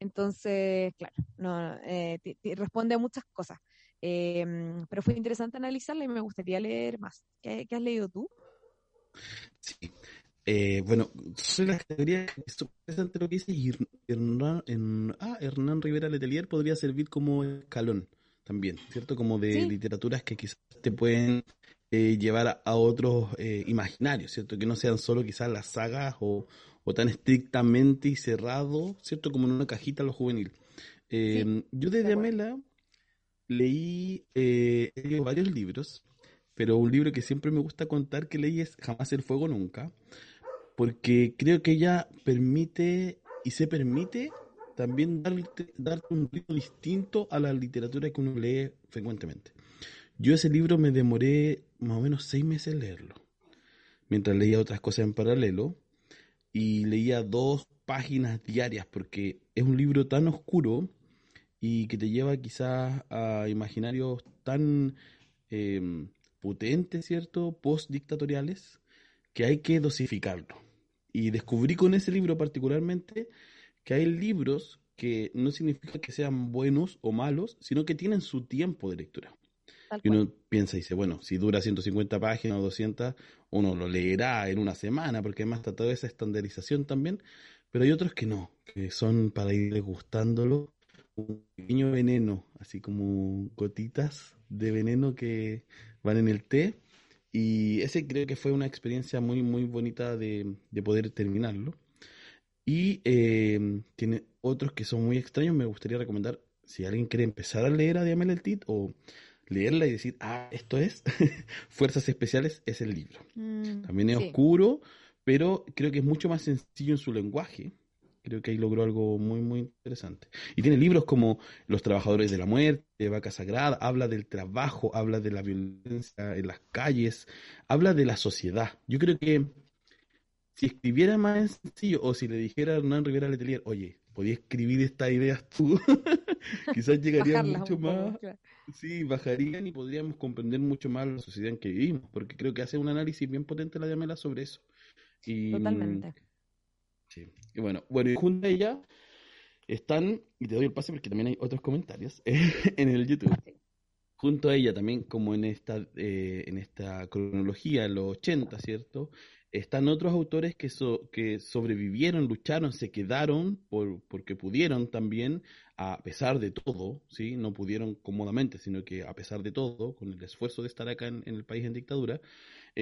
Entonces, claro, no, responde a muchas cosas. Em, pero fue interesante analizarla y me gustaría leer más. ¿Qué, has leído tú? Sí. Eh, bueno, soy la categoría interesante lo que dice Hernán, ah, Hernán Rivera Letelier podría servir como escalón también, ¿cierto? Como de literaturas que quizás te pueden eh, llevar a, otros eh, imaginarios, ¿cierto? Que no sean solo quizás las sagas o, tan estrictamente y cerrado, ¿cierto? Como en una cajita lo juvenil. Em, yo desde Amela leí eh, varios libros, pero un libro que siempre me gusta contar que leí es Jamás el Fuego Nunca, porque creo que ella permite y se permite también darte, darte un ritmo distinto a la literatura que uno lee frecuentemente. Yo ese libro me demoré más o menos seis meses en leerlo, mientras leía otras cosas en paralelo, y leía dos páginas diarias, porque es un libro tan oscuro y que te lleva quizás a imaginarios tan em, potentes, ¿cierto? Post-dictatoriales, que hay que dosificarlo. Y descubrí con ese libro particularmente que hay libros que no significa que sean buenos o malos, sino que tienen su tiempo de lectura. y uno piensa y dice, bueno, si dura 150 páginas o 200, uno lo leerá en una semana, porque además está toda esa estandarización también, pero hay otros que no, que son para ir gustándolo un pequeño veneno, así como gotitas de veneno que van en el té. Y ese creo que fue una experiencia muy, muy bonita de, poder terminarlo. Y eh, tiene otros que son muy extraños. Me gustaría recomendar, si alguien quiere empezar a leer a Diamel el Tit o leerla y decir, ah, esto es Fuerzas Especiales, es el libro. Mm, También es oscuro, pero creo que es mucho más sencillo en su lenguaje Creo que ahí logró algo muy, muy interesante. Y tiene libros como Los Trabajadores de la Muerte, Vaca Sagrada, habla del trabajo, habla de la violencia en las calles, habla de la sociedad. Yo creo que si escribiera más sencillo, o si le dijera a Hernán Rivera Letelier, oye, podía escribir estas ideas tú, quizás llegarían mucho más. Sí, bajarían y podríamos comprender mucho más la sociedad en que vivimos, porque creo que hace un análisis bien potente la Yamela sobre eso. Y, Totalmente. Sí. Y bueno, bueno, y junto a ella están, y te doy el pase porque también hay otros comentarios en el YouTube. Junto a ella también, como en esta, eh, en esta cronología, en los 80, ¿cierto? Están otros autores que, que sobrevivieron, lucharon, se quedaron por, porque pudieron también, a pesar de todo, ¿sí? No pudieron cómodamente, sino que a pesar de todo, con el esfuerzo de estar acá en el país en dictadura,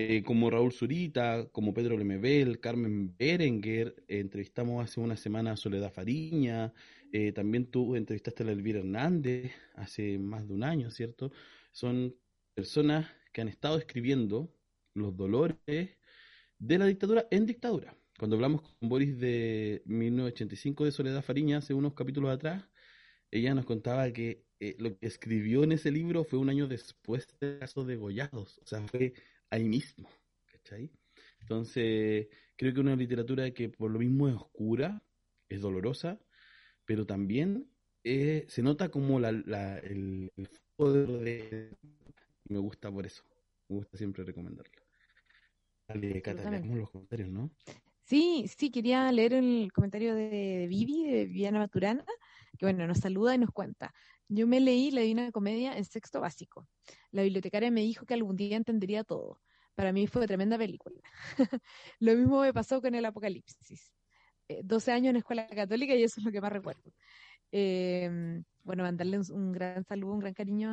eh, como Raúl Zurita, como Pedro Lemebel, Carmen Berenguer, entrevistamos hace una semana a Soledad Fariña, eh, también tú entrevistaste a Elvira Hernández hace más de un año, ¿cierto? Son personas que han estado escribiendo los dolores de la dictadura en dictadura. Cuando hablamos con Boris de 1985 de Soledad Fariña hace unos capítulos atrás, ella nos contaba que eh, lo que escribió en ese libro fue un año después del caso de Gollados, o sea, fue ahí mismo, ¿cachai? Entonces, creo que una literatura que por lo mismo es oscura, es dolorosa, pero también eh, se nota como la, el, poder de... Y me gusta por eso, me gusta siempre recomendarlo. Dale, Cata, los comentarios, ¿no? Sí, sí, quería leer el comentario de, Vivi, de Viviana Maturana, que bueno, nos saluda y nos cuenta. Yo me leí la Divina Comedia en sexto básico. La bibliotecaria me dijo que algún día entendería todo. Para mí fue tremenda película. Lo mismo me pasó con el Apocalipsis. 12 eh, años en escuela católica y eso es lo que más recuerdo. Em, bueno, mandarle un, gran saludo, un gran cariño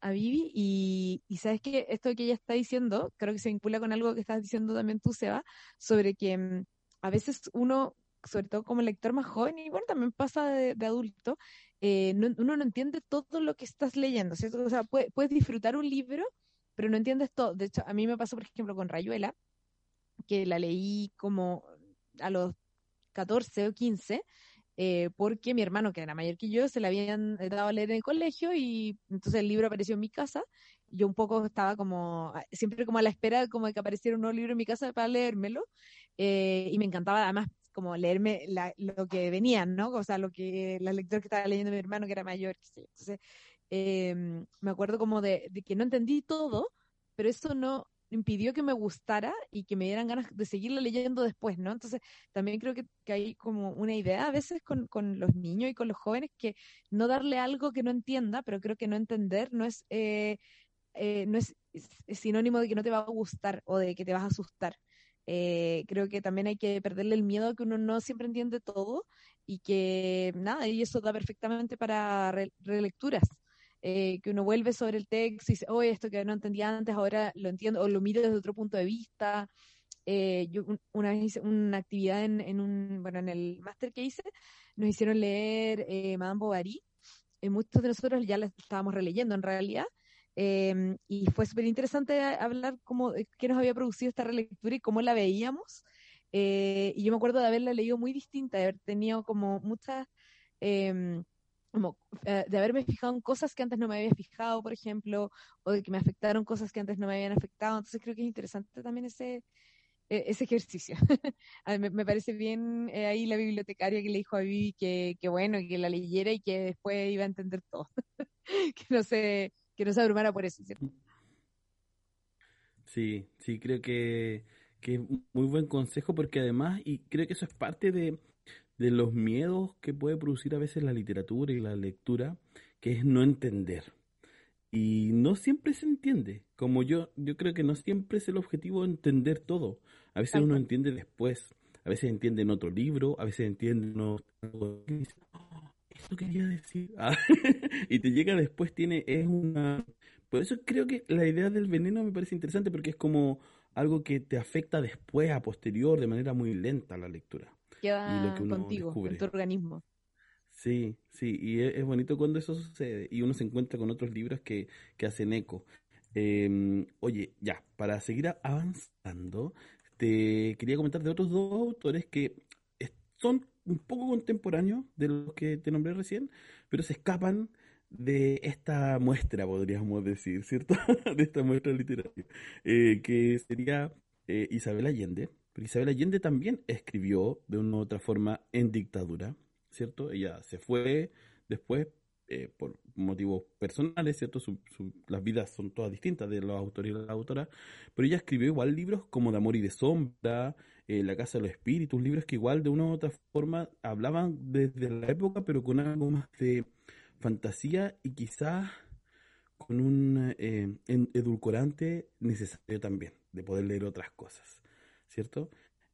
a, Vivi. Y, sabes que esto que ella está diciendo, creo que se vincula con algo que estás diciendo también tú, Seba, sobre que mm, a veces uno, sobre todo como lector más joven, y bueno, también pasa de, adulto, eh, uno no entiende todo lo que estás leyendo, ¿cierto? O sea, puedes disfrutar un libro, pero no entiendes todo. De hecho, a mí me pasó, por ejemplo, con Rayuela, que la leí como a los 14 o 15, eh, porque mi hermano, que era mayor que yo, se le habían dado a leer en el colegio y entonces el libro apareció en mi casa. Yo un poco estaba como, siempre como a la espera como de que apareciera un nuevo libro en mi casa para leérmelo. Eh, y me encantaba además como leerme lo que venían, ¿no? O sea, lo que, la lectura que estaba leyendo mi hermano, que era mayor. Entonces, em, me acuerdo como de, que no entendí todo, pero eso no impidió que me gustara y que me dieran ganas de seguirla leyendo después, ¿no? Entonces, también creo que, hay como una idea a veces con, con, los niños y con los jóvenes que no darle algo que no entienda, pero creo que no entender no es, eh, eh, no es, sinónimo de que no te va a gustar o de que te vas a asustar. Eh, creo que también hay que perderle el miedo a que uno no siempre entiende todo y que nada, y eso da perfectamente para relecturas. Eh, que uno vuelve sobre el texto y dice, oye, esto que no entendía antes, ahora lo entiendo, o lo miro desde otro punto de vista. Eh, yo una vez hice una actividad en, en, un, bueno, en el máster que hice, nos hicieron leer eh, Madame Bovary, muchos de nosotros ya la estábamos releyendo en realidad, em, y fue súper interesante hablar cómo, qué nos había producido esta relectura y cómo la veíamos, y yo me acuerdo de haberla leído muy distinta, de haber tenido como muchas em, como eh, de haberme fijado en cosas que antes no me había fijado, por ejemplo, o de que me afectaron cosas que antes no me habían afectado. Entonces creo que es interesante también ese, e, ese ejercicio. me, me, parece bien eh, ahí la bibliotecaria que le dijo a Vivi que, que, bueno, que la leyera y que después iba a entender todo. que no se, que no se abrumara por eso, ¿cierto? Sí, sí, creo que, que es muy buen consejo porque además, y creo que eso es parte de, de los miedos que puede producir a veces la literatura y la lectura, que es no entender. Y no siempre se entiende, como yo, yo creo que no siempre es el objetivo entender todo. A veces uno entiende después, a veces entiende en otro libro, a veces entiende en otro... Eso quería decir. Ah, y te llega después, tiene, es una... Por eso creo que la idea del veneno me parece interesante porque es como algo que te afecta después, a posterior, de manera muy lenta la lectura queda contigo, en tu organismo. Sí, sí, y es, bonito cuando eso sucede y uno se encuentra con otros libros que, que hacen eco. Em, oye, ya, para seguir avanzando, te quería comentar de otros dos autores que son un poco contemporáneos de los que te nombré recién, pero se escapan de esta muestra, podríamos decir, ¿cierto? de esta muestra literaria, eh, que sería eh, Isabel Allende, Isabel Allende también escribió de una u otra forma en dictadura, ¿cierto? Ella se fue después eh, por motivos personales, ¿cierto? las vidas son todas distintas de los autores y las autoras, pero ella escribió igual libros como De Amor y de Sombra, eh, La Casa de los Espíritus, libros que igual de una u otra forma hablaban desde la época, pero con algo más de fantasía y quizás con un eh, edulcorante necesario también, de poder leer otras cosas. ¿cierto?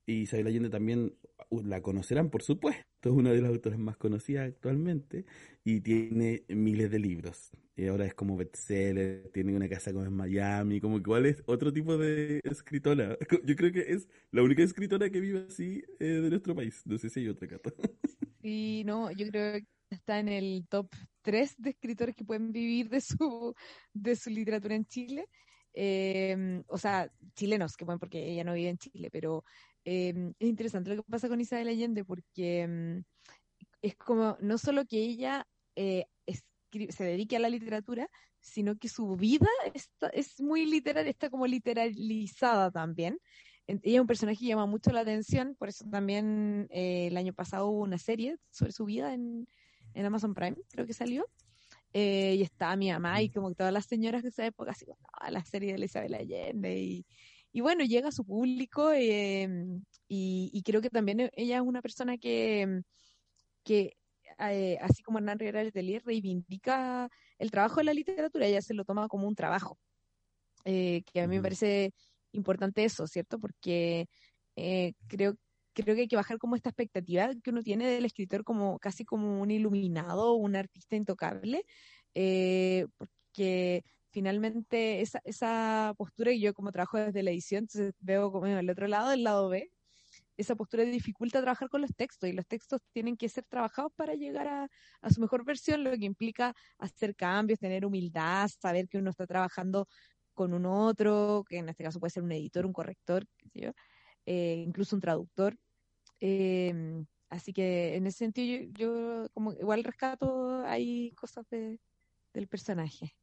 Y Isabel Allende también la conocerán, por supuesto, es una de las autores más conocidas actualmente y tiene miles de libros. Y ahora es como bestseller, tiene una casa como en Miami, como igual es otro tipo de escritora. Yo creo que es la única escritora que vive así eh, de nuestro país. No sé si hay otra, Cata. Sí, no, yo creo que está en el top 3 de escritores que pueden vivir de su, de su literatura en Chile. Eh, o sea, chilenos, que bueno, porque ella no vive en Chile, pero eh, es interesante lo que pasa con Isabel Allende porque mm, es como, no solo que ella eh, se dedique a la literatura, sino que su vida está, es muy literal, está como literalizada también. Ella es un personaje que llama mucho la atención, por eso también eh, el año pasado hubo una serie sobre su vida en, en Amazon Prime, creo que salió. Eh, y estaba mi mamá y como todas las señoras de esa época, así, la serie de Isabel Allende. Y, y bueno, llega a su público em, y, y, creo que también e, ella es una persona que, que eh, así como Hernán Rivera Letelier, reivindica el trabajo de la literatura, ella se lo toma como un trabajo. Eh, que a mí me parece importante eso, ¿cierto? Porque creo creo que hay que bajar como esta expectativa que uno tiene del escritor como casi como un iluminado, un artista intocable, eh, porque finalmente esa, esa postura, y yo como trabajo desde la edición, entonces veo como el otro lado, el lado B, esa postura dificulta trabajar con los textos y los textos tienen que ser trabajados para llegar a, su mejor versión, lo que implica hacer cambios, tener humildad, saber que uno está trabajando con un otro, que en este caso puede ser un editor, un corrector, yo, eh, incluso un traductor. Em, así que en ese sentido yo, como igual rescato hay cosas de, del personaje.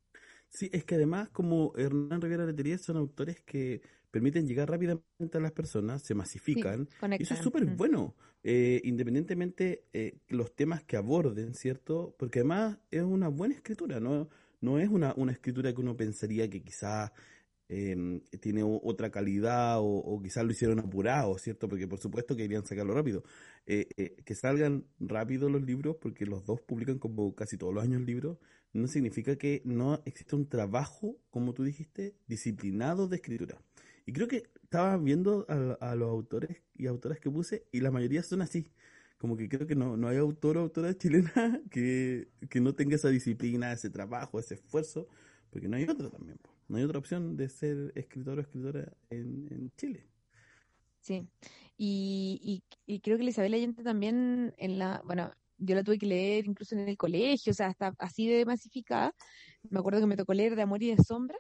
Sí, es que además como Hernán Rivera Letería son autores que permiten llegar rápidamente a las personas, se masifican, y eso es súper mm. bueno, eh, independientemente eh, los temas que aborden, ¿cierto? Porque además es una buena escritura, no, no es una, una escritura que uno pensaría que quizás em, tiene otra calidad o, quizás lo hicieron apurado, ¿cierto? Porque por supuesto querían sacarlo rápido. Eh, eh, que salgan rápido los libros, porque los dos publican como casi todos los años libros, no significa que no existe un trabajo, como tú dijiste, disciplinado de escritura. Y creo que estaba viendo a, los autores y autoras que puse y la mayoría son así. Como que creo que no, no hay autor o autora chilena que, no tenga esa disciplina, ese trabajo, ese esfuerzo, porque no hay otra también. No hay otra opción de ser escritor o escritora en, Chile. Sí, y, y, creo que Isabel Allende también en la, bueno, yo la tuve que leer incluso en el colegio, o sea, hasta así de masificada. Me acuerdo que me tocó leer de Amor y de Sombra,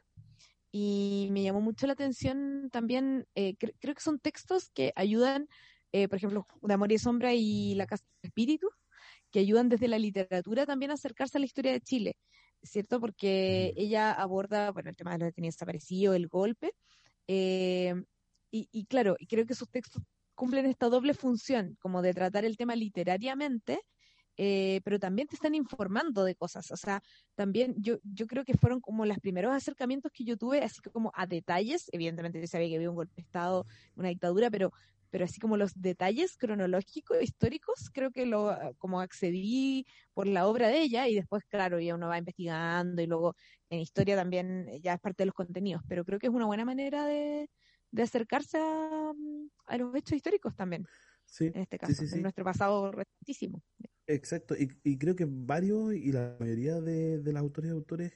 y me llamó mucho la atención también, eh, creo que son textos que ayudan, eh, por ejemplo, de Amor y Sombra y La Casa del Espíritu, que ayudan desde la literatura también a acercarse a la historia de Chile, ¿cierto? Porque ella aborda, bueno, el tema de los detenidos desaparecidos, el golpe, eh, y, y claro, creo que sus textos cumplen esta doble función, como de tratar el tema literariamente, eh, pero también te están informando de cosas. O sea, también yo, yo creo que fueron como los primeros acercamientos que yo tuve, así como a detalles. Evidentemente yo sabía que había un golpe de Estado, una dictadura, pero, pero así como los detalles cronológicos, históricos, creo que lo como accedí por la obra de ella y después, claro, ya uno va investigando y luego en historia también ya es parte de los contenidos, pero creo que es una buena manera de, de acercarse a, a los hechos históricos también. Sí, en este caso, en nuestro pasado recientísimo. Exacto, y, creo que varios y la mayoría de, de los autores y autores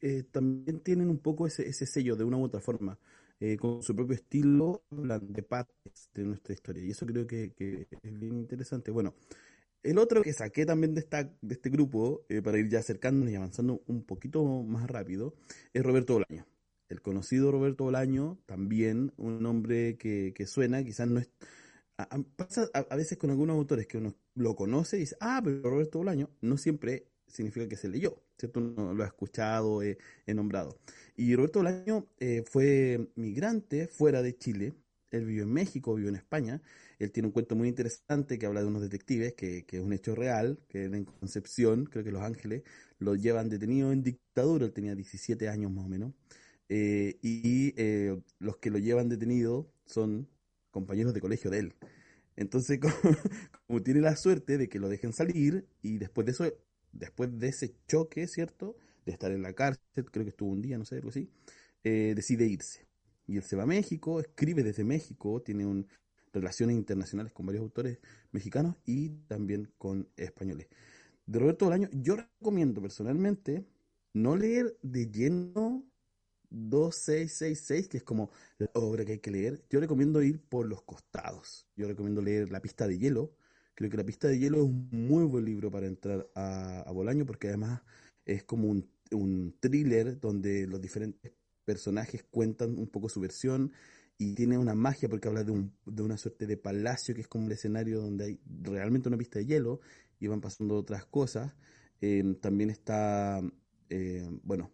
eh, también tienen un poco ese, ese sello de una u otra forma. Eh, con su propio estilo, hablan de partes de nuestra historia. Y eso creo que, que, es bien interesante. Bueno, el otro que saqué también de, esta, de este grupo, eh, para ir ya acercándonos y avanzando un poquito más rápido, es Roberto Bolaño. El conocido Roberto Bolaño, también un nombre que, que suena, quizás no es a, pasa a, veces con algunos autores que uno lo conoce y dice, ah, pero Roberto Bolaño, no siempre significa que se leyó, ¿cierto? Uno lo ha escuchado, he nombrado. Y Roberto Bolaño eh, fue migrante fuera de Chile, él vivió en México, vivió en España, él tiene un cuento muy interesante que habla de unos detectives, que, que es un hecho real, que en Concepción, creo que Los Ángeles, lo llevan detenido en dictadura, él tenía 17 años más o menos, eh, y eh, los que lo llevan detenido son compañeros de colegio de él. Entonces, como, tiene la suerte de que lo dejen salir y después de eso, después de ese choque, ¿cierto? De estar en la cárcel, creo que estuvo un día, no sé, algo así, eh, decide irse. Y él se va a México, escribe desde México, tiene relaciones internacionales con varios autores mexicanos y también con españoles. De Roberto Bolaño, yo recomiendo personalmente no leer de lleno 2666, que es como la obra que hay que leer, yo recomiendo ir por los costados. Yo recomiendo leer La pista de hielo. Creo que La pista de hielo es un muy buen libro para entrar a, a Bolaño porque además es como un, un thriller donde los diferentes personajes cuentan un poco su versión y tiene una magia porque habla de, un, de una suerte de palacio que es como un escenario donde hay realmente una pista de hielo y van pasando otras cosas. Eh, también está, eh, bueno,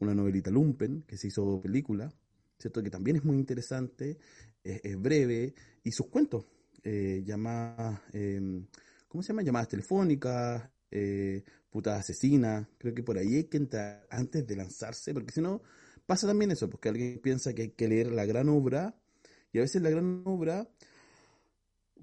una novelita Lumpen, que se hizo película, ¿cierto? Que también es muy interesante, es, breve, y sus cuentos, eh, llamadas, em, ¿cómo se llama? Llamadas telefónicas, eh, putas asesinas, creo que por ahí hay que entrar antes de lanzarse, porque si no, pasa también eso, porque alguien piensa que hay que leer la gran obra, y a veces la gran obra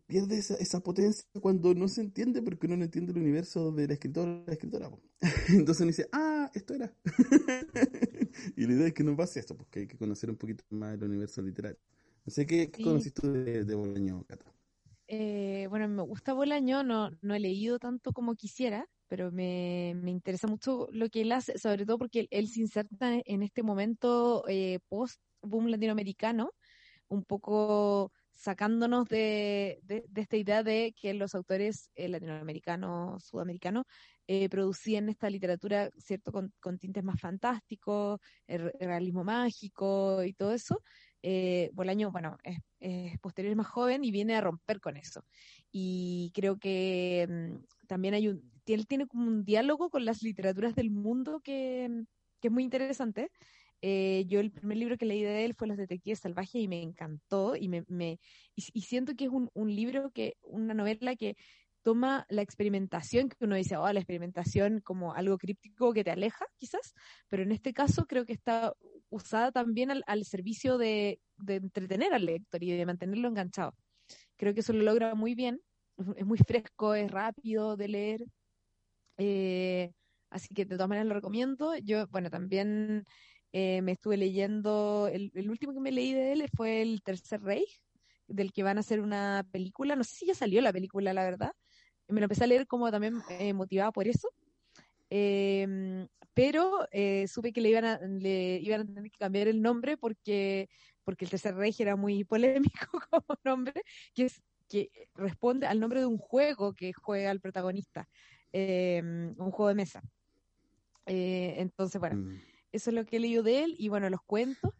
pierde esa, esa, potencia cuando no se entiende porque uno no entiende el universo del escritor la escritora. Entonces uno dice, ah, esto era. y la idea es que no pase esto, porque hay que conocer un poquito más el universo literario. No sé qué, qué conociste tú de, Bolaño, Cata. Eh, bueno, me gusta Bolaño, no, no he leído tanto como quisiera, pero me, me interesa mucho lo que él hace, sobre todo porque él, se inserta en este momento eh, post-boom latinoamericano, un poco sacándonos de, de, esta idea de que los autores eh, latinoamericanos, sudamericanos, eh, producían esta literatura, ¿cierto?, con, tintes más fantásticos, el realismo mágico y todo eso. Eh, Bolaño, bueno, es, posterior, es más joven y viene a romper con eso. Y creo que mm, también hay él tiene como un diálogo con las literaturas del mundo que, que es muy interesante. Eh, yo el primer libro que leí de él fue Los Detectives Salvajes y me encantó y me, me y, siento que es un, un, libro que, una novela que toma la experimentación, que uno dice, oh, la experimentación como algo críptico que te aleja, quizás, pero en este caso creo que está usada también al, servicio de, entretener al lector y de mantenerlo enganchado. Creo que eso lo logra muy bien, es muy fresco, es rápido de leer, eh, así que de todas maneras lo recomiendo. Yo, bueno, también eh, me estuve leyendo, el, último que me leí de él fue El Tercer Rey, del que van a hacer una película, no sé si ya salió la película, la verdad. Me lo empecé a leer como también eh, motivada por eso. Em, pero eh, supe que le iban, a, le iban a tener que cambiar el nombre porque, porque el Tercer Rey era muy polémico como nombre, que, es, que responde al nombre de un juego que juega el protagonista, em, un juego de mesa. Eh, entonces, bueno, mm. Eso es lo que he leído de él y bueno, los cuentos.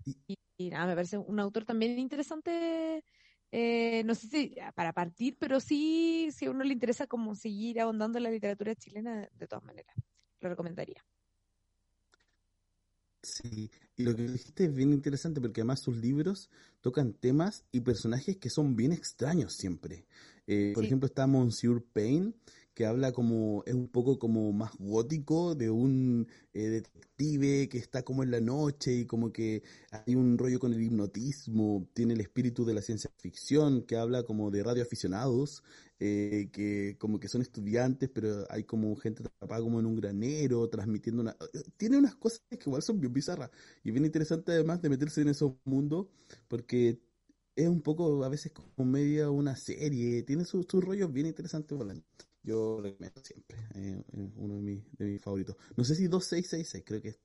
Y, nada, me parece un autor también interesante. Eh, no sé si para partir, pero sí, si a uno le interesa como seguir ahondando en la literatura chilena, de todas maneras, lo recomendaría. Sí, y lo que dijiste es bien interesante porque además sus libros tocan temas y personajes que son bien extraños siempre. Eh, por ejemplo está Monsieur Payne, que habla como, es un poco como más gótico de un eh, detective que está como en la noche y como que hay un rollo con el hipnotismo, tiene el espíritu de la ciencia ficción, que habla como de radioaficionados, eh, que como que son estudiantes, pero hay como gente atrapada como en un granero, transmitiendo una... Tiene unas cosas que igual son bien bizarras y bien interesante además de meterse en esos mundos, porque es un poco a veces como media una serie, tiene sus, rollos bien interesantes. Yo lo meto siempre, eh, uno de mis, de mis favoritos. No sé si 2666, creo que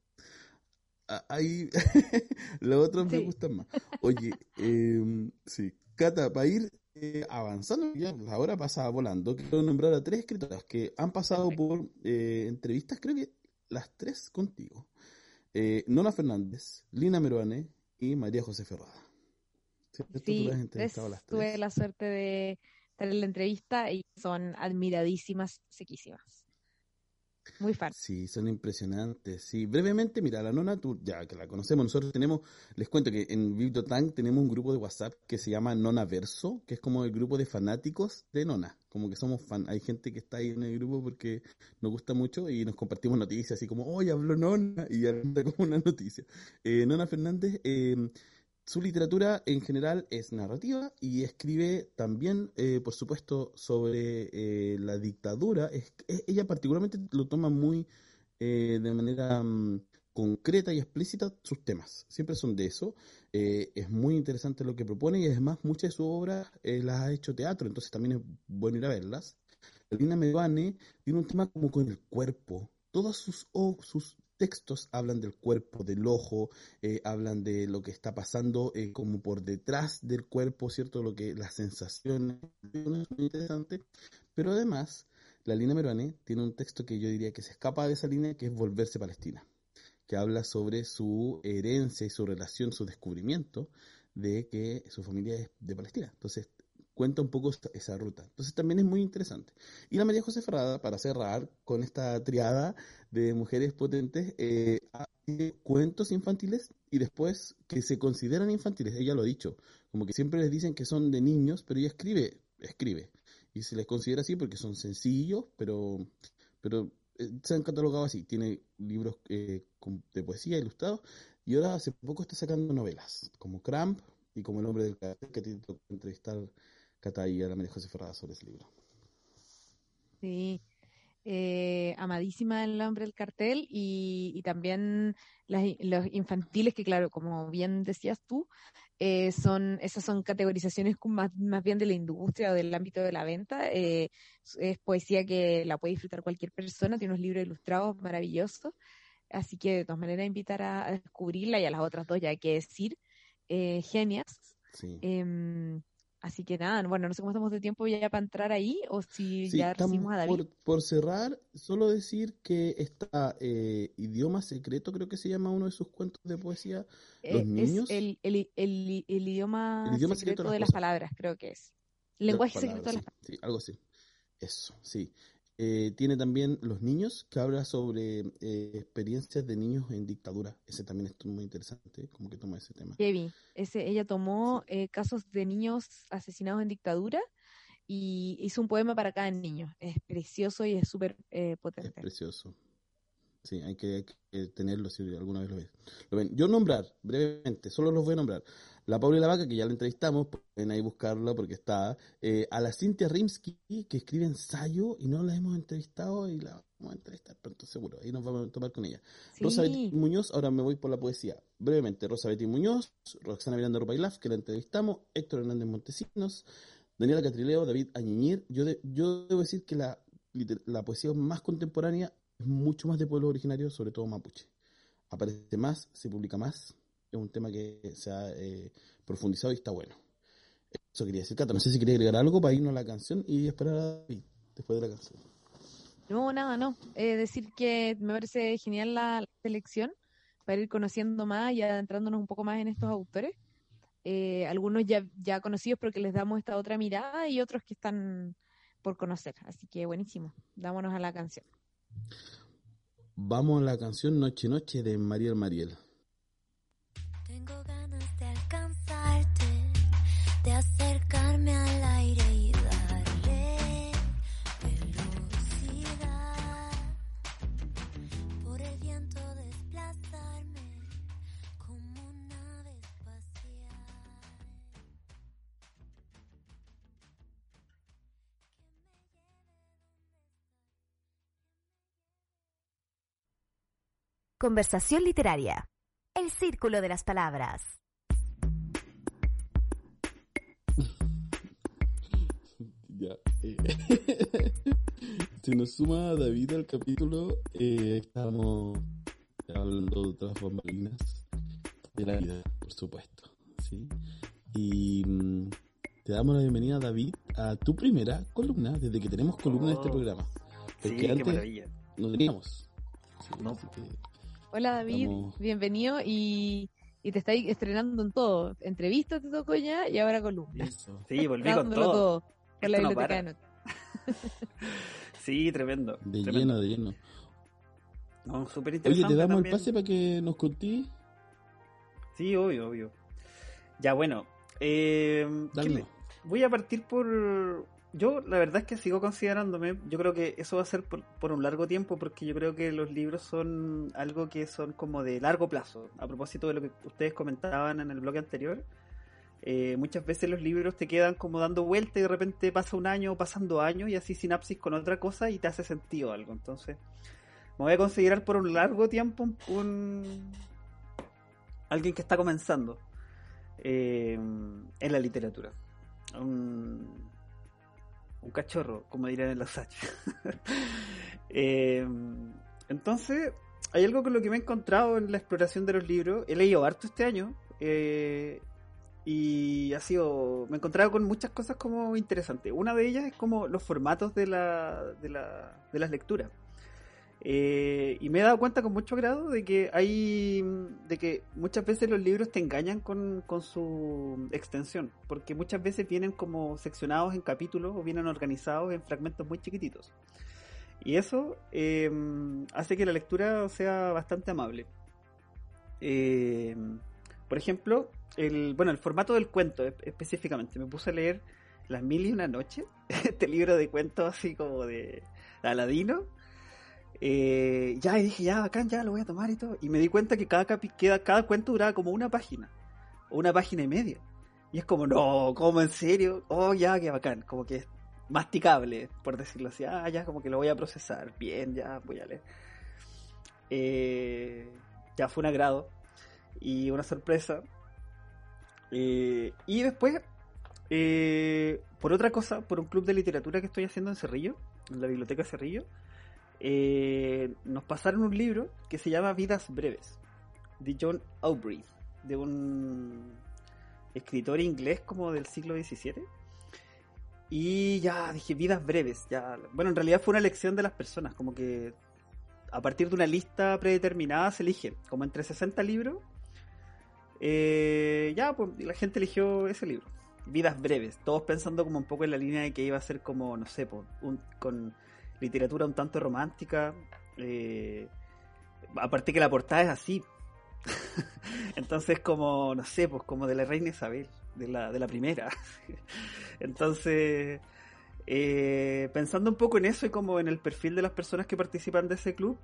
ahí los otros me gustan más. Oye, eh, sí, Cata, para ir eh, avanzando, ya la hora pasa volando, quiero nombrar a tres escritoras que han pasado por eh, entrevistas, creo que las tres contigo. Eh, Nona Fernández, Lina Meruane y María José Ferrada. Sí, tuve la suerte de en la entrevista y son admiradísimas, sequísimas. Muy fácil. Sí, son impresionantes. Sí, brevemente, mira, la nona, tú ya que la conocemos, nosotros tenemos, les cuento que en Bibliotank tenemos un grupo de WhatsApp que se llama Nona Verso, que es como el grupo de fanáticos de Nona. Como que somos fan, hay gente que está ahí en el grupo porque nos gusta mucho y nos compartimos noticias, así como, oye, habló Nona, y ya como una noticia. Eh, nona Fernández, eh, su literatura en general es narrativa y escribe también, eh, por supuesto, sobre eh, la dictadura. ella particularmente lo toma muy eh, de manera mm, concreta y explícita sus temas. Siempre son de eso. es muy interesante lo que propone y además muchas de sus obras las ha hecho teatro, entonces también es bueno ir a verlas. Lina Medvane tiene un tema como con el cuerpo. Todas sus textos hablan del cuerpo, del ojo, eh, hablan de lo que está pasando eh, como por detrás del cuerpo, ¿cierto? Lo que las sensaciones, es muy interesante, pero además la línea Meruane tiene un texto que yo diría que se escapa de esa línea, que es Volverse Palestina, que habla sobre su herencia y su relación, su descubrimiento de que su familia es de Palestina. Entonces, cuenta un poco esa, ruta. Entonces también es muy interesante. Y la María José Ferrada, para cerrar con esta triada de mujeres potentes, eh, hace cuentos infantiles y después que se consideran infantiles. Ella lo ha dicho, como que siempre les dicen que son de niños, pero ella escribe, escribe. Y se les considera así porque son sencillos, pero, pero eh, se han catalogado así. Tiene libros eh, de poesía ilustrados y ahora hace poco está sacando novelas, como Cramp y como El hombre del cartel, que que entrevistar Catay a la María José Ferrada sobre ese libro. Sí, eh, amadísima el nombre del cartel y, también los infantiles que claro, como bien decías tú, eh, son esas son categorizaciones más, más, bien de la industria o del ámbito de la venta. Eh, es poesía que la puede disfrutar cualquier persona, tiene unos libros ilustrados maravillosos, así que de todas maneras invitar a, descubrirla y a las otras dos ya hay que decir, genias. Sí. Así que nada, bueno, no sé cómo estamos de tiempo ya para entrar ahí o si ya recibimos a David. Por, cerrar, solo decir que está eh, Idioma Secreto, creo que se llama uno de sus cuentos de poesía, eh, Los Niños. el, el, el, idioma, secreto, de las, palabras, creo que es. Lenguaje secreto de las palabras. Sí, algo así. Eso, sí. Eh, tiene también Los Niños, que habla sobre eh, experiencias de niños en dictadura. Ese también es muy interesante, como que toma ese tema. Kevin, ese, ella tomó eh, casos de niños asesinados en dictadura y hizo un poema para cada niño. Es precioso y es súper potente. Es precioso. Sí, hay que, hay que tenerlo si alguna vez lo ves. Lo ven. Yo nombrar, brevemente, solo los voy a nombrar. La Paula y la Vaca, que ya la entrevistamos, pueden ahí buscarla porque está. Eh, a la Cintia Rimsky, que escribe ensayo y no la hemos entrevistado y la vamos a entrevistar pronto, seguro. Ahí nos vamos a tomar con ella. Sí. Rosa Betty Muñoz, ahora me voy por la poesía. Brevemente, Rosa Betty Muñoz, Roxana Miranda Rupailaf, que la entrevistamos, Héctor Hernández Montesinos, Daniela Catrileo, David Añiñir. Yo, de- yo debo decir que la, la poesía más contemporánea es mucho más de pueblos originarios, sobre todo mapuche. Aparece más, se publica más, es un tema que se ha eh, profundizado y está bueno. Eso quería decir, Cata. No sé si quería agregar algo para irnos a la canción y esperar a David después de la canción. No, nada, no. Eh, decir que me parece genial la, selección para ir conociendo más y adentrándonos un poco más en estos autores. Eh, algunos ya, ya conocidos porque les damos esta otra mirada y otros que están por conocer. Así que buenísimo. Dámonos a la canción. Vamos a la canción Noche Noche de Mariel Mariel. Conversación literaria. El círculo de las palabras. Ya. eh, Se nos suma David al capítulo. eh, estamos hablando de otras bambalinas de la vida, por supuesto. ¿sí? Y mm, te damos la bienvenida, David, a tu primera columna, desde que tenemos columna en este Oh. programa. Sí, Porque qué antes maravilla. no teníamos. Sí, No. así que Hola David, Estamos- bienvenido y, y te estáis estrenando en todo. Entrevista te tocó ya y ahora columna. eso. Sí, volví con todo. por la no biblioteca para. de noche. Sí, tremendo. De tremendo. lleno, de lleno. No, súper Oye, interesante te damos también. el pase para que nos contés. Sí, obvio, obvio. Ya, bueno. Eh, ¿qué Dale. le- Voy a partir por... Yo la verdad es que sigo considerándome, yo creo que eso va a ser por, un largo tiempo porque yo creo que los libros son algo que son como de largo plazo. A propósito de lo que ustedes comentaban en el bloque anterior, eh, muchas veces los libros te quedan como dando vuelta y de repente pasa un año o pasan años y así sinapsis con otra cosa y te hace sentido algo. Entonces, me voy a considerar por un largo tiempo un, alguien que está comenzando eh, en la literatura. Un cachorro, como dirían en los H. Eh, entonces, hay algo con lo que me he encontrado en la exploración de los libros. He leído harto este año. eh, y ha sido. Me he encontrado con muchas cosas como interesantes. Una de ellas es como los formatos de, la, de, la, de las lecturas. Eh, y me he dado cuenta con mucho grado de que hay de que muchas veces los libros te engañan con, con su extensión porque muchas veces vienen como seccionados en capítulos o vienen organizados en fragmentos muy chiquititos. Y eso eh, hace que la lectura sea bastante amable. Eh, por ejemplo el bueno el formato del cuento específicamente. Me puse a leer las mil y una noches este libro de cuentos así como de Aladino eh, ya, y dije, ya, bacán, ya lo voy a tomar y todo. Y me di cuenta que cada, capi- cada, cada cuento duraba como una página, o una página y media. Y es como, no, ¿cómo en serio? Oh, ya, qué bacán, como que es masticable, por decirlo así. Ah, ya, como que lo voy a procesar. Bien, ya, voy a leer. Eh, ya fue un agrado y una sorpresa. Eh, y después, eh, por otra cosa, por un club de literatura que estoy haciendo en Cerrillo, en la biblioteca Cerrillo, eh, nos pasaron un libro que se llama Vidas Breves, de John Aubrey, de un escritor inglés como del siglo XVII. Y ya dije, Vidas Breves. Ya. Bueno, en realidad fue una elección de las personas, como que a partir de una lista predeterminada se elige, como entre 60 libros. eh, ya, pues la gente eligió ese libro. Vidas breves, todos pensando como un poco en la línea de que iba a ser como, no sé, po, un- con literatura un tanto romántica. eh, aparte que la portada es así. Entonces como, no sé, pues como de la reina Isabel, de la, de la primera. Entonces, eh, pensando un poco en eso y como en el perfil de las personas que participan de ese club,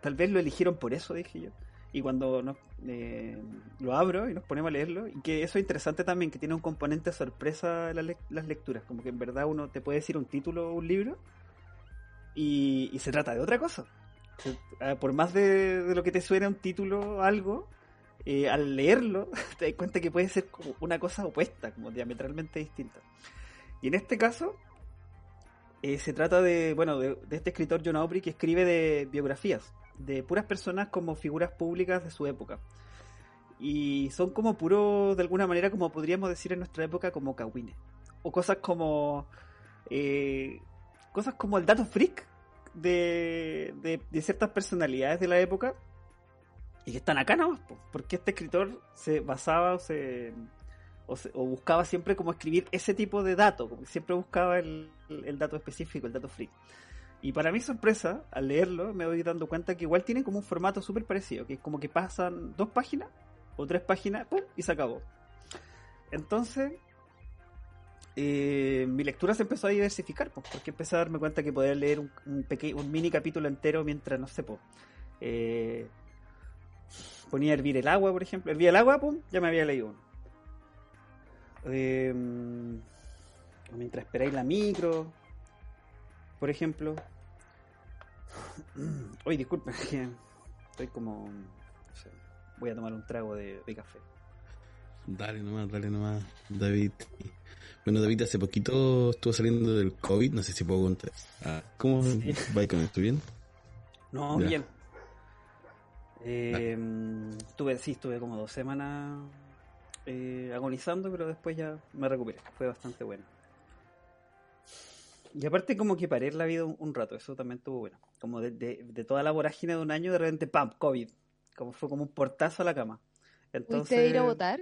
tal vez lo eligieron por eso, dije yo. Y cuando nos, eh, lo abro y nos ponemos a leerlo, y que eso es interesante también, que tiene un componente sorpresa las, las lecturas, como que en verdad uno te puede decir un título o un libro y, se trata de otra cosa. Ah, por más de, lo que te suene un título o algo, eh, al leerlo te das cuenta que puede ser una cosa opuesta, como diametralmente distinta. Y en este caso, eh, se trata de, bueno, de, de, este escritor John Aubrey que escribe de biografías de puras personas como figuras públicas de su época. Y son como puros, de alguna manera, como podríamos decir en nuestra época, como cagüines. O cosas como. Eh, cosas como el dato freak de, de, ciertas personalidades de la época. Y que están acá nomás, porque este escritor se basaba o se, o, se, o buscaba siempre como escribir ese tipo de dato, como siempre buscaba el, el dato específico, el dato freak. Y para mi sorpresa, al leerlo, me voy dando cuenta que igual tiene como un formato súper parecido, que es como que pasan dos páginas o tres páginas ¡pum! y se acabó. Entonces, eh, mi lectura se empezó a diversificar, pues, porque empecé a darme cuenta que podía leer un, pequeño, un mini capítulo entero mientras, no sé, eh, ponía a hervir el agua, por ejemplo. Hervía el agua, pum, ya me había leído uno. Eh, mientras esperáis la micro, por ejemplo. Oye, disculpen, estoy como. No sé, voy a tomar un trago de, café. Dale nomás, dale nomás, David. Bueno, David hace poquito estuvo saliendo del COVID, no sé si puedo contar. Ah, ¿Cómo sí. va con esto? ¿Bien? No, ya. bien. Eh, estuve, sí, estuve como dos semanas eh, agonizando, pero después ya me recuperé. Fue bastante bueno. Y aparte como que paré la vida un, un, rato, eso también estuvo bueno. Como de, de, de, toda la vorágine de un año, de repente, ¡pam! COVID. Como fue como un portazo a la cama. Entonces... ¿Fuiste a ir a votar?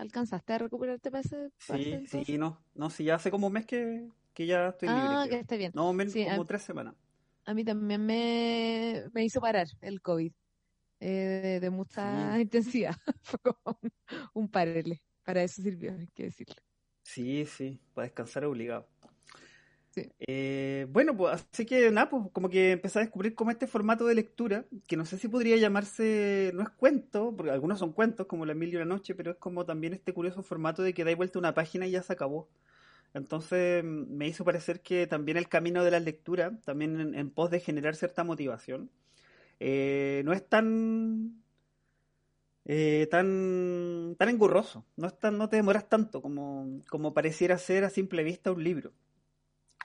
¿Alcanzaste a recuperarte para ese Sí, sí, no. No, sí, ya hace como un mes que, que ya estoy ah, libre. Ah, que está bien. No, men, sí, como a, tres semanas. A mí también me, me hizo parar el COVID. Eh, de, de, mucha sí. intensidad. fue como un, un parele. Para eso sirvió, hay que decirlo. Sí, sí, para descansar obligado. Eh, bueno, pues así que nada, pues como que empecé a descubrir como este formato de lectura, que no sé si podría llamarse, no es cuento, porque algunos son cuentos, como La Mil y una Noche, pero es como también este curioso formato de que dais vuelta una página y ya se acabó. Entonces me hizo parecer que también el camino de la lectura, también en, en pos de generar cierta motivación, eh, no es tan eh, tan tan engorroso, no, es tan, no te demoras tanto como, como pareciera ser a simple vista un libro.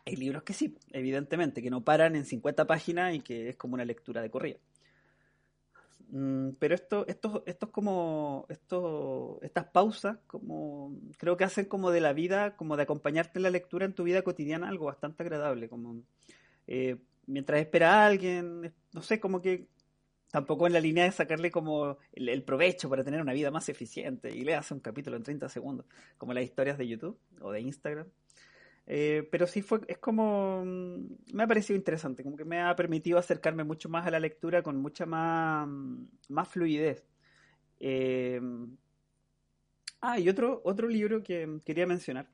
Hay libros que sí, evidentemente, que no paran en 50 páginas y que es como una lectura de corrida. Mm, pero esto, esto, esto es como, esto, estas pausas, como, creo que hacen como de la vida, como de acompañarte en la lectura en tu vida cotidiana, algo bastante agradable, como eh, mientras espera a alguien, no sé, como que tampoco en la línea de sacarle como el, provecho para tener una vida más eficiente y le un capítulo en 30 segundos, como las historias de YouTube o de Instagram. Eh, pero sí fue, es como, me ha parecido interesante, como que me ha permitido acercarme mucho más a la lectura con mucha más, más fluidez. Eh, ah, y otro, otro libro que quería mencionar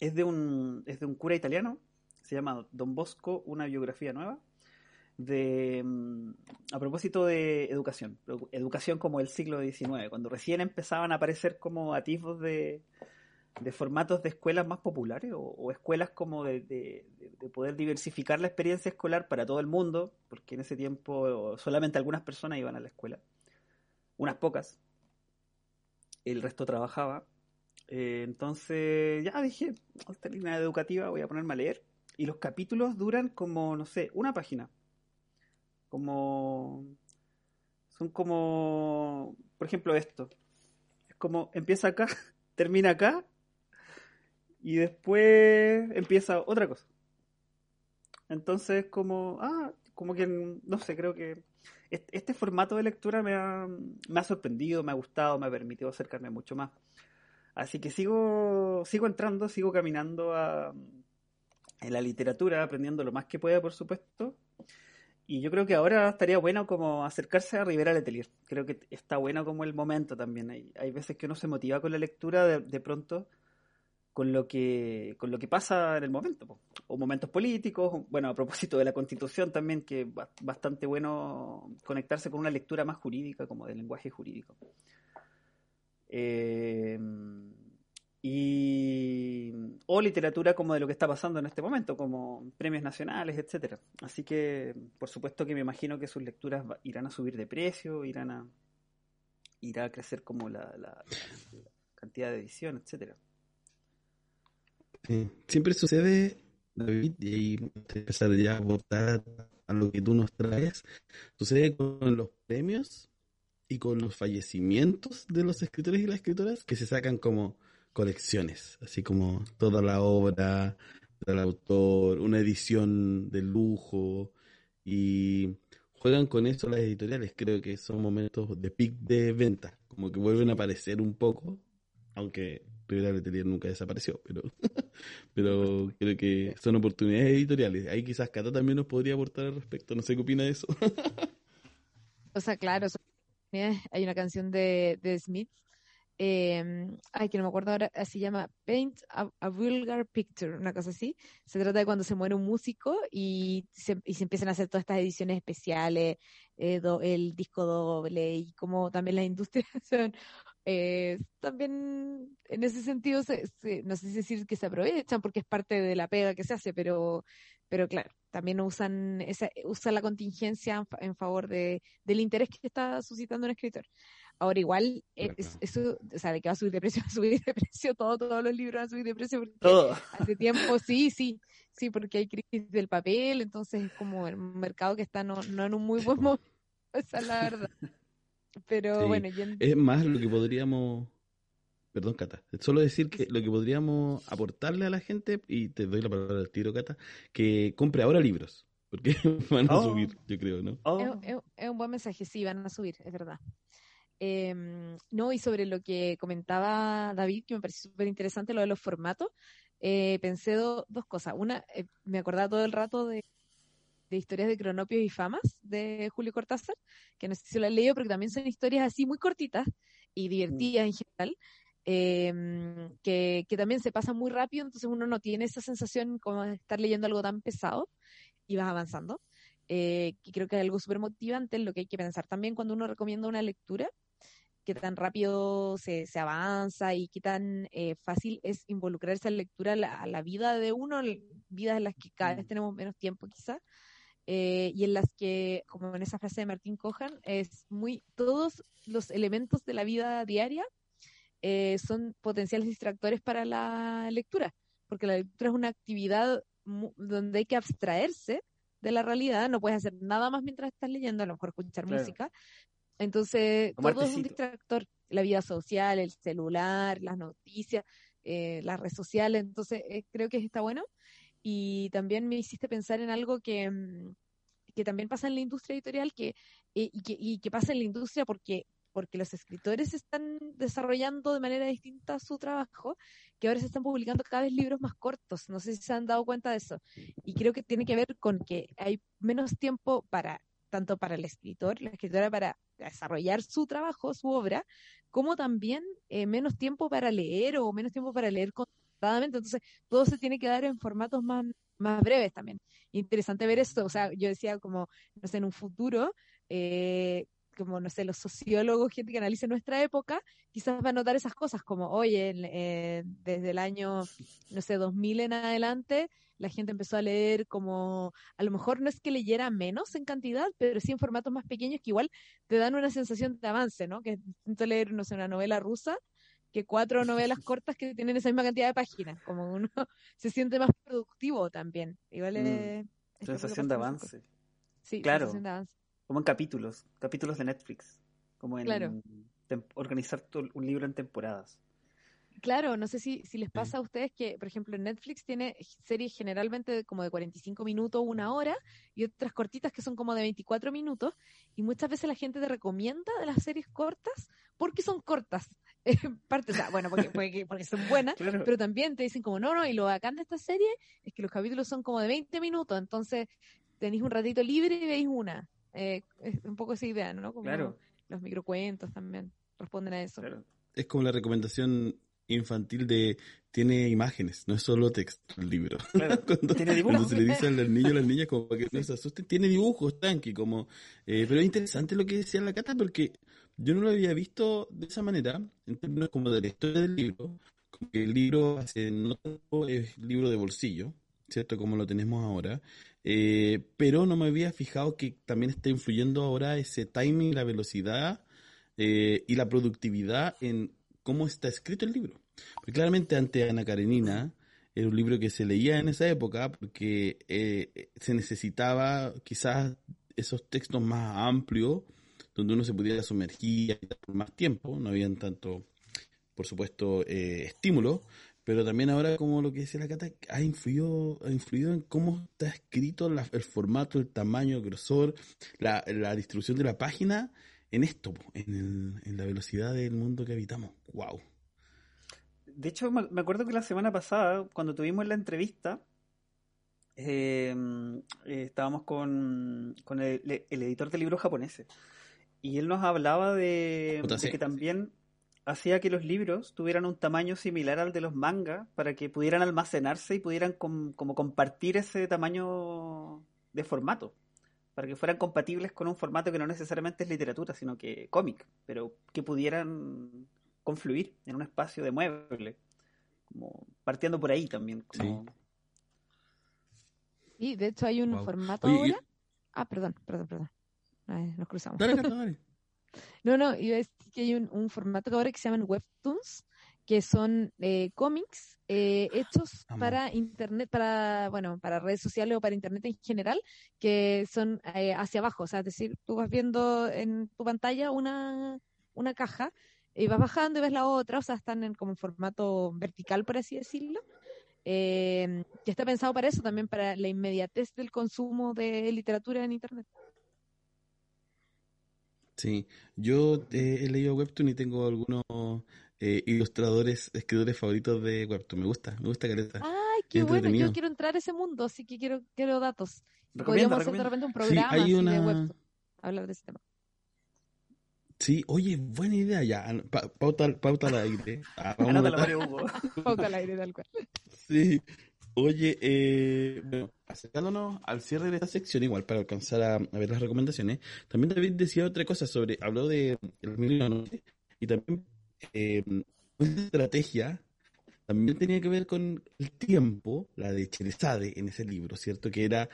es de un, es de un cura italiano, se llama Don Bosco, una biografía nueva, de, a propósito de educación, educación como el siglo XIX, cuando recién empezaban a aparecer como atisbos de, de formatos de escuelas más populares o, escuelas como de, poder diversificar la experiencia escolar para todo el mundo, porque en ese tiempo solamente algunas personas iban a la escuela, unas pocas, el resto trabajaba. Eh, entonces ya dije, esta línea educativa voy a ponerme a leer y los capítulos duran como, no sé, una página. Como... Son como, por ejemplo, esto. Es como, empieza acá, termina acá y después empieza otra cosa. Entonces, como, ah, como que, no sé, creo que este formato de lectura me ha, me ha sorprendido, me ha gustado, me ha permitido acercarme mucho más. Así que sigo, sigo entrando, sigo caminando a, en la literatura, aprendiendo lo más que pueda, por supuesto. Y yo creo que ahora estaría bueno como acercarse a Rivera Letelier. Creo que está bueno como el momento también. Hay, hay veces que uno se motiva con la lectura de, de pronto con lo que con lo que pasa en el momento o momentos políticos bueno a propósito de la constitución también que es ba- bastante bueno conectarse con una lectura más jurídica como del lenguaje jurídico. Eh, y o literatura como de lo que está pasando en este momento como premios nacionales etcétera. Así que por supuesto que me imagino que sus lecturas irán a subir de precio irán a irá a crecer como la- la cantidad de edición etcétera Siempre sucede, David, y empezar ya a aportar a lo que tú nos traes, sucede con los premios y con los fallecimientos de los escritores y las escritoras que se sacan como colecciones, así como toda la obra del autor, una edición de lujo y juegan con eso las editoriales, creo que son momentos de pic de venta, como que vuelven a aparecer un poco, aunque Rivera Letelier nunca desapareció, pero pero creo que son oportunidades editoriales. Ahí quizás Cata también nos podría aportar al respecto. No sé qué opina de eso. O sea, claro, son oportunidades. hay una canción de, de Smith, eh, ay, que no me acuerdo ahora, eh, se llama Paint a, a Vulgar Picture, una cosa así. Se trata de cuando se muere un músico y se, y se empiezan a hacer todas estas ediciones especiales, eh, do- el disco doble y como también las industrias son, eh, también en ese sentido, se, se- no sé si decir que se aprovechan porque es parte de la pega que se hace, pero, pero claro, también usan, esa, usan la contingencia en fa- en favor de, del interés que está suscitando un escritor. Ahora igual, eh, es- Claro. eso, o sea, de que va a subir de precio, va a subir de precio, todo, todos los libros van a subir de precio porque todo hace tiempo, sí, sí, sí, porque hay crisis del papel, entonces es como el mercado que está no, no en un muy buen momento, esa es la verdad. Pero Sí. bueno, Es más lo que podríamos, perdón Cata, solo decir que lo que podríamos aportarle a la gente, y te doy la palabra al tiro Cata, que compre ahora libros, porque van a Oh. subir, yo creo, ¿no? Oh, Es, es- es un buen mensaje, sí, van a subir, es verdad. Em, no, y sobre lo que comentaba David, que me pareció súper interesante, lo de los formatos, eh, pensé do- dos cosas. Una, eh, me acordaba todo el rato de, de historias de cronopios y famas de Julio Cortázar, que no sé si lo han leído, pero que también son historias así muy cortitas y divertidas en general, em, que, que también se pasan muy rápido, entonces uno no tiene esa sensación como de estar leyendo algo tan pesado y vas avanzando eh, que creo que es algo súper motivante, lo que hay que pensar también cuando uno recomienda una lectura, qué tan rápido se, se avanza y qué tan eh, fácil es involucrarse en lectura a la, a la vida de uno, vidas en las que cada vez Mm. tenemos menos tiempo quizá, eh, y en las que, como en esa frase de Martín Cojan, es muy, todos los elementos de la vida diaria eh, son potenciales distractores para la lectura, porque la lectura es una actividad donde hay que abstraerse de la realidad, no puedes hacer nada más mientras estás leyendo, a lo mejor escuchar Claro. música. Entonces, Como todo es un distractor, la vida social, el celular, las noticias, eh, las redes sociales, entonces eh, creo que está bueno. Y también me hiciste pensar en algo que, mm, que también pasa en la industria editorial que, eh, y, que, y que pasa en la industria porque, porque los escritores están desarrollando de manera distinta su trabajo, que ahora se están publicando cada vez libros más cortos. No sé si se han dado cuenta de eso. Y creo que tiene que ver con que hay menos tiempo para, tanto para el escritor, la escritora para desarrollar su trabajo, su obra, como también eh, menos tiempo para leer o menos tiempo para leer Entonces, todo se tiene que dar en formatos más, más breves también. Interesante ver esto. O sea, yo decía como, no sé, en un futuro, eh, como, no sé, los sociólogos, gente que analice nuestra época, quizás va a notar esas cosas como, oye, desde el año, no sé, 2000 en adelante, la gente empezó a leer como, a lo mejor no es que leyera menos en cantidad, pero sí en formatos más pequeños que igual te dan una sensación de avance, ¿no? Que es distinto leer, no sé, una novela rusa que cuatro novelas cortas que tienen esa misma cantidad de páginas, como uno se siente más productivo también. Igual Mm, es... es lo que sensación de avance. Sí, Claro. sensación de avance. como en capítulos capítulos de Netflix como en Claro. organizar tu- un libro en temporadas Claro, no sé si, si les pasa a ustedes que, por ejemplo, Netflix tiene series generalmente de como de 45 minutos, una hora, y otras cortitas que son como de 24 minutos, y muchas veces la gente te recomienda de las series cortas porque son cortas. Parte, o sea, bueno, porque, porque, porque son buenas, claro pero también te dicen como, no, no, y lo bacán de esta serie es que los capítulos son como de 20 minutos, entonces tenéis un ratito libre y veis una. Eh, es un poco esa idea, ¿no? Como claro los microcuentos también responden a eso. claro Es como la recomendación infantil de tiene imágenes, no es solo texto el libro. Claro, cuando, tiene cuando dibujos. se le dice a los niños, a las niñas como para que no se asusten, tiene dibujos, tanque, como eh, pero es interesante lo que decía la Cata porque yo no lo había visto de esa manera, en términos como de la historia del libro, como que el libro hace no tanto es libro de bolsillo, ¿cierto? Como lo tenemos ahora, eh, pero no me había fijado que también está influyendo ahora ese timing, la velocidad eh, y la productividad en cómo está escrito el libro. Porque claramente ante Ana Karenina era un libro que se leía en esa época porque eh, se necesitaba quizás esos textos más amplios donde uno se pudiera sumergir por más tiempo, no habían tanto, por supuesto, eh, estímulos, pero también ahora, como lo que decía la Cata, ha influido, ha influido en cómo está escrito el formato, el tamaño, el grosor, la, distribución de la página en esto, en, la velocidad del mundo que habitamos. ¡Wow! De hecho, me acuerdo que la semana pasada, cuando tuvimos la entrevista, eh, eh, estábamos con, con el, el editor de libros japoneses. Y él nos hablaba de, que también hacía que los libros tuvieran un tamaño similar al de los mangas para que pudieran almacenarse y pudieran com- como compartir ese tamaño de formato. Para que fueran compatibles con un formato que no necesariamente es literatura, sino que cómic, pero que pudieran confluir en un espacio de mueble. Como partiendo por ahí también. Como... Y de hecho hay un Wow. formato Oye, y- ahora. Ah, perdón, perdón, perdón. Ay, nos cruzamos. Dale, Cata, dale. No, no, iba a decir que hay un, un formato que ahora que se llaman webtoons, que son eh, cómics eh, hechos Amo. para internet, para, bueno, para redes sociales o para internet en general, que son eh, hacia abajo, o sea, es decir, tú vas viendo en tu pantalla una, una caja y vas bajando y ves la otra, o sea, están en como en formato vertical, por así decirlo. eh, que está pensado para eso, también para la inmediatez del consumo de literatura en internet. Sí, yo eh, he leído Webtoon y tengo algunos eh, ilustradores, escritores favoritos de Webtoon. Me gusta, me gusta Caleta. Ay, qué bueno, yo quiero entrar a ese mundo, así que quiero, quiero datos. Recomienda, Podríamos hacer de repente un Sí, programa hay así de una- webtoon, hablar de ese tema. Sí, oye, buena idea ya. pa- pauta, pauta al aire. Ah. Mario Hugo. Pauta al aire, tal cual. Sí. Oye, eh, bueno, acercándonos al cierre de esta sección, igual para alcanzar a, a ver las recomendaciones, también David decía otra cosa sobre, habló de el noche, y también eh, una estrategia también tenía que ver con el tiempo, la de Cherezade en ese libro, ¿cierto? Que era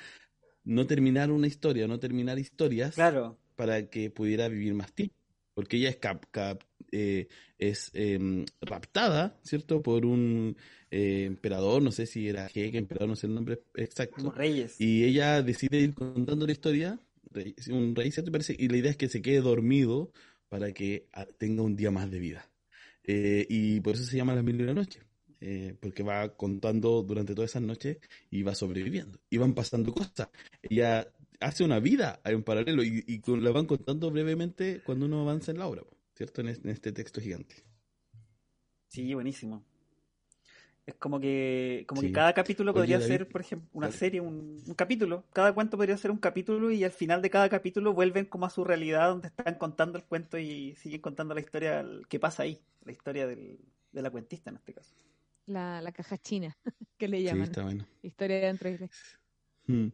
no terminar una historia, no terminar historias Claro. para que pudiera vivir más tiempo. Porque ella es, cap- cap- eh, es em, raptada, ¿cierto? Por un eh, emperador, no sé si era jeque, emperador, no sé el nombre exacto. Como reyes. Y ella decide ir contando la historia, rey- un rey, ¿cierto? Parece, y la idea es que se quede dormido para que ah, tenga un día más de vida. Eh, y por eso se llama Las Mil y una Noches, eh, porque va contando durante todas esas noches y va sobreviviendo. Y van pasando cosas. Ella hace una vida en paralelo y, y con- la van contando brevemente cuando uno avanza en la obra, po, ¿cierto? En, es- en este texto gigante. Sí, buenísimo. Es como que, como Sí. que cada capítulo Oye, podría David, ser, por ejemplo, una serie, un, un capítulo. Cada cuento podría ser un capítulo y al final de cada capítulo vuelven como a su realidad donde están contando el cuento y siguen contando la historia que pasa ahí, la historia del, de la cuentista en este caso. La, la caja china, que le Sí, llaman. está bueno. Historia de dentro de Mm.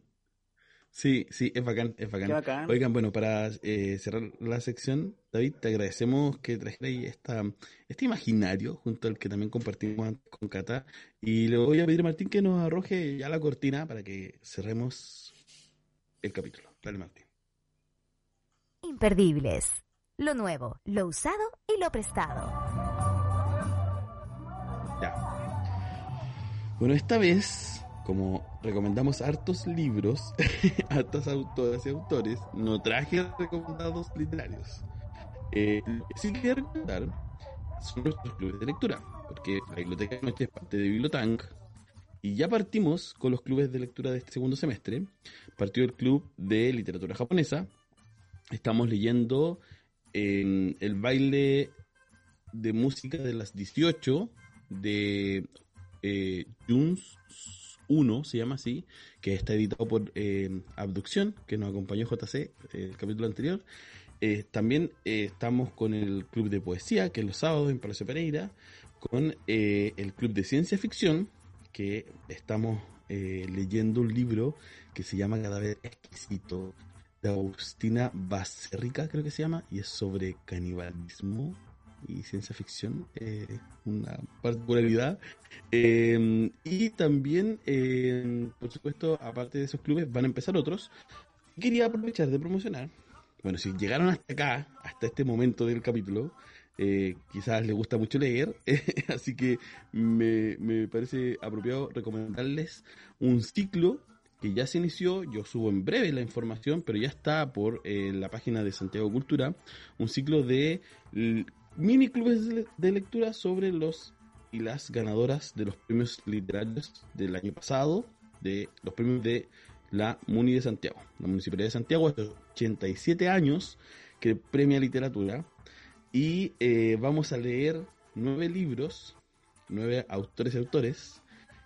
Sí, sí, es bacán, es bacán. Qué bacán. Oigan, bueno, para eh, cerrar la sección, David, te agradecemos que trajeras esta, este imaginario junto al que también compartimos antes con Cata. Y le voy a pedir a Martín que nos arroje ya la cortina para que cerremos el capítulo. Dale, Martín. Imperdibles. Lo nuevo, lo usado y lo prestado. Ya. Bueno, esta vez, como recomendamos hartos libros, hartas autoras y autores, no traje recomendados literarios. Eh, lo que recomendar son nuestros clubes de lectura, porque la biblioteca de noche es parte de Bibliotank. Y ya partimos con los clubes de lectura de este segundo semestre. Partió el club de literatura japonesa. Estamos leyendo el baile de música de las 18 de eh, Junes 1, se llama así, que está editado por eh, Abducción, que nos acompañó JC eh, el capítulo anterior. Eh, también estamos con el club de poesía, que es los sábados en Palacio Pereira. con el Club de Ciencia Ficción, que estamos leyendo un libro que se llama Cadáver Exquisito, de Agustina Bacerrica, creo que se llama, y es sobre canibalismo y ciencia ficción, eh, una particularidad. Eh, y también, eh, por supuesto, aparte de esos clubes, van a empezar otros. Quería aprovechar de promocionar. Bueno, si llegaron hasta acá, hasta este momento del capítulo, eh, quizás les gusta mucho leer, así que me, me parece apropiado recomendarles un ciclo que ya se inició, yo subo en breve la información, pero ya está por eh, la página de Santiago Cultura, un ciclo de mini clubes de, le- de lectura sobre los y las ganadoras de los premios literarios del año pasado, de los premios de la MUNI de Santiago. La Municipalidad de Santiago hace 87 años que premia literatura y eh, vamos a leer nueve libros, nueve autores y autores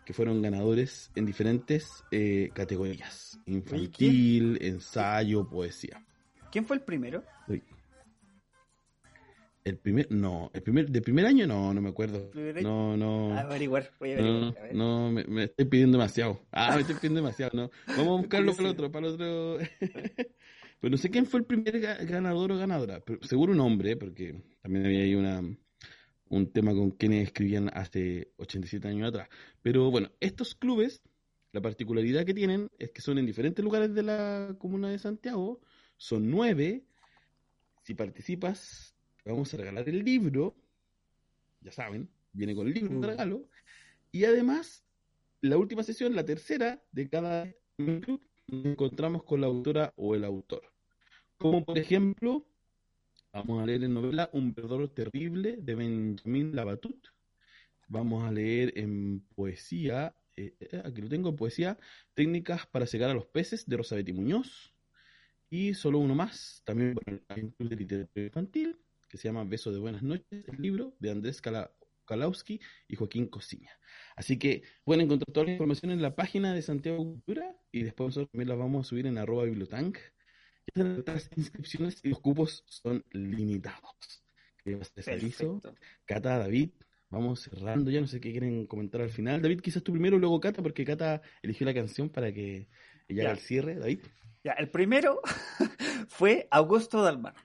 que fueron ganadores en diferentes eh, categorías: infantil, ensayo, poesía. ¿Quién fue el primero? El primer, no, el primer, de primer año no, no me acuerdo. No, no. A averiguar, voy a No, averiguar. no, me, me estoy pidiendo demasiado. Ah, me estoy pidiendo demasiado, no. Vamos a buscarlo para el otro, para el otro. Pero no sé quién fue el primer ga- ganador o ganadora. Pero seguro un hombre, porque también había ahí una, un tema con quienes escribían hace 87 años atrás. Pero bueno, estos clubes, la particularidad que tienen es que son en diferentes lugares de la comuna de Santiago. Son nueve. Si participas, vamos a regalar el libro. Ya saben, viene con el libro de Mm. regalo. Y además, la última sesión, la tercera de cada club, nos encontramos con la autora o el autor. Como por ejemplo, vamos a leer en novela Un verdor terrible de Benjamin Labatut. Vamos a leer en poesía, eh, eh, aquí lo tengo, en poesía, Técnicas para secar a los peces de Rosabeth Muñoz. Y solo uno más, también hay un club de literatura infantil que se llama Beso de Buenas Noches, el libro de Andrés Kala- Kalauski y Joaquín Cosiña. Así que pueden encontrar toda la información en la página de Santiago Cultura y después nosotros también la vamos a subir en arroba bibliotank. Las inscripciones y los cupos son limitados. Perfecto. Cata, David, vamos cerrando ya, no sé qué quieren comentar al final. David, quizás tú primero, luego Cata, porque Cata eligió la canción para que ella haga el cierre. David, Ya, el primero fue Augusto Dalmar.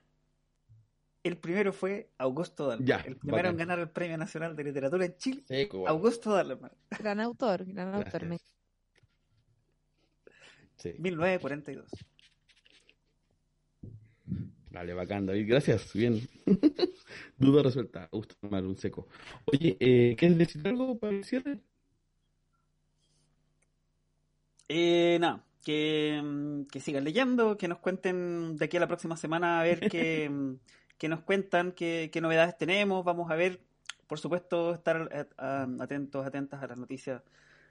El primero fue Augusto Dalmar. Ya, el primero bacán. en ganar el Premio Nacional de Literatura en Chile. seco. igual. Augusto Dalmar, Gran autor, gran autor. me-. Sí, 1942. vale, bacán, David, gracias, bien. Duda resuelta, gusto tomar un seco. Oye, eh, ¿quieres decir algo para el cierre? Eh, nada, que, mm, que sigan leyendo, que nos cuenten de aquí a la próxima semana a ver qué, mm, qué nos cuentan, qué, qué novedades tenemos. Vamos a ver, por supuesto, estar eh, atentos, atentas a las noticias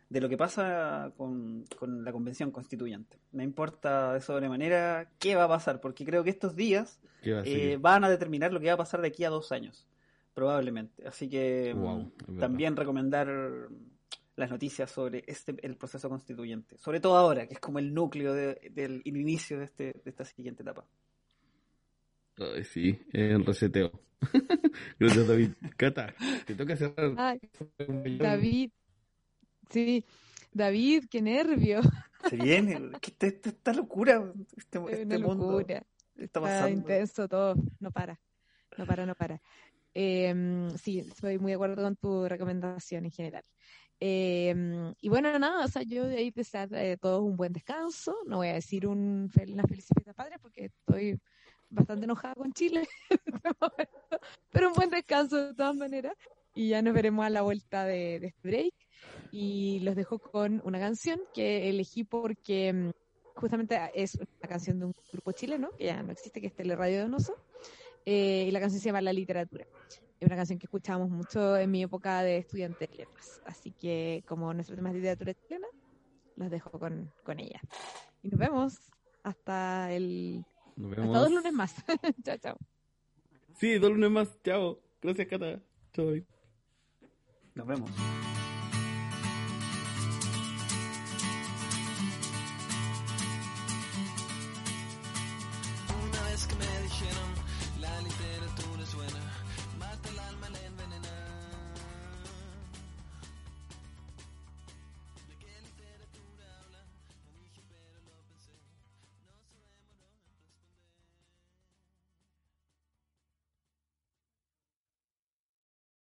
de lo que pasa con, con la convención constituyente. Me importa de sobremanera qué va a pasar, porque creo que estos días ¿Qué va a eh, van a determinar lo que va a pasar de aquí a dos años, probablemente. Así que mm, Wow, verdad. también recomendar las noticias sobre este el proceso constituyente, sobre todo ahora, que es como el núcleo de- del el inicio de, este, de esta siguiente etapa. Ay, sí, el reseteo. Gracias, David. Cata, te toca cerrar. Ay, David. Sí, David, qué nervio. Se viene, que esta, locura, este, Es este una mundo locura. está Está pasando. intenso todo, no para, no para, no para. Em, sí, estoy muy de acuerdo con tu recomendación en general. Em, y bueno, nada, o sea, yo de ahí desear eh, todos un buen descanso. No voy a decir un, fel- una feliz fiesta padre porque estoy bastante enojada con Chile este pero un buen descanso de todas maneras. Y ya nos veremos a la vuelta de, de este break. Y los dejo con una canción que elegí porque mm, justamente es una canción de un grupo chileno que ya no existe, que es Teleradio Donoso, eh, y la canción se llama La Literatura. Es una canción que escuchábamos mucho en mi época de estudiante de letras. Así que, como nuestro tema es literatura chilena, los dejo con, con ella. Y nos vemos hasta el Nos hasta vemos. dos lunes más. chao, chao. Sí, dos lunes más. Chao. Gracias, Cata. Chao, David. Nos vemos.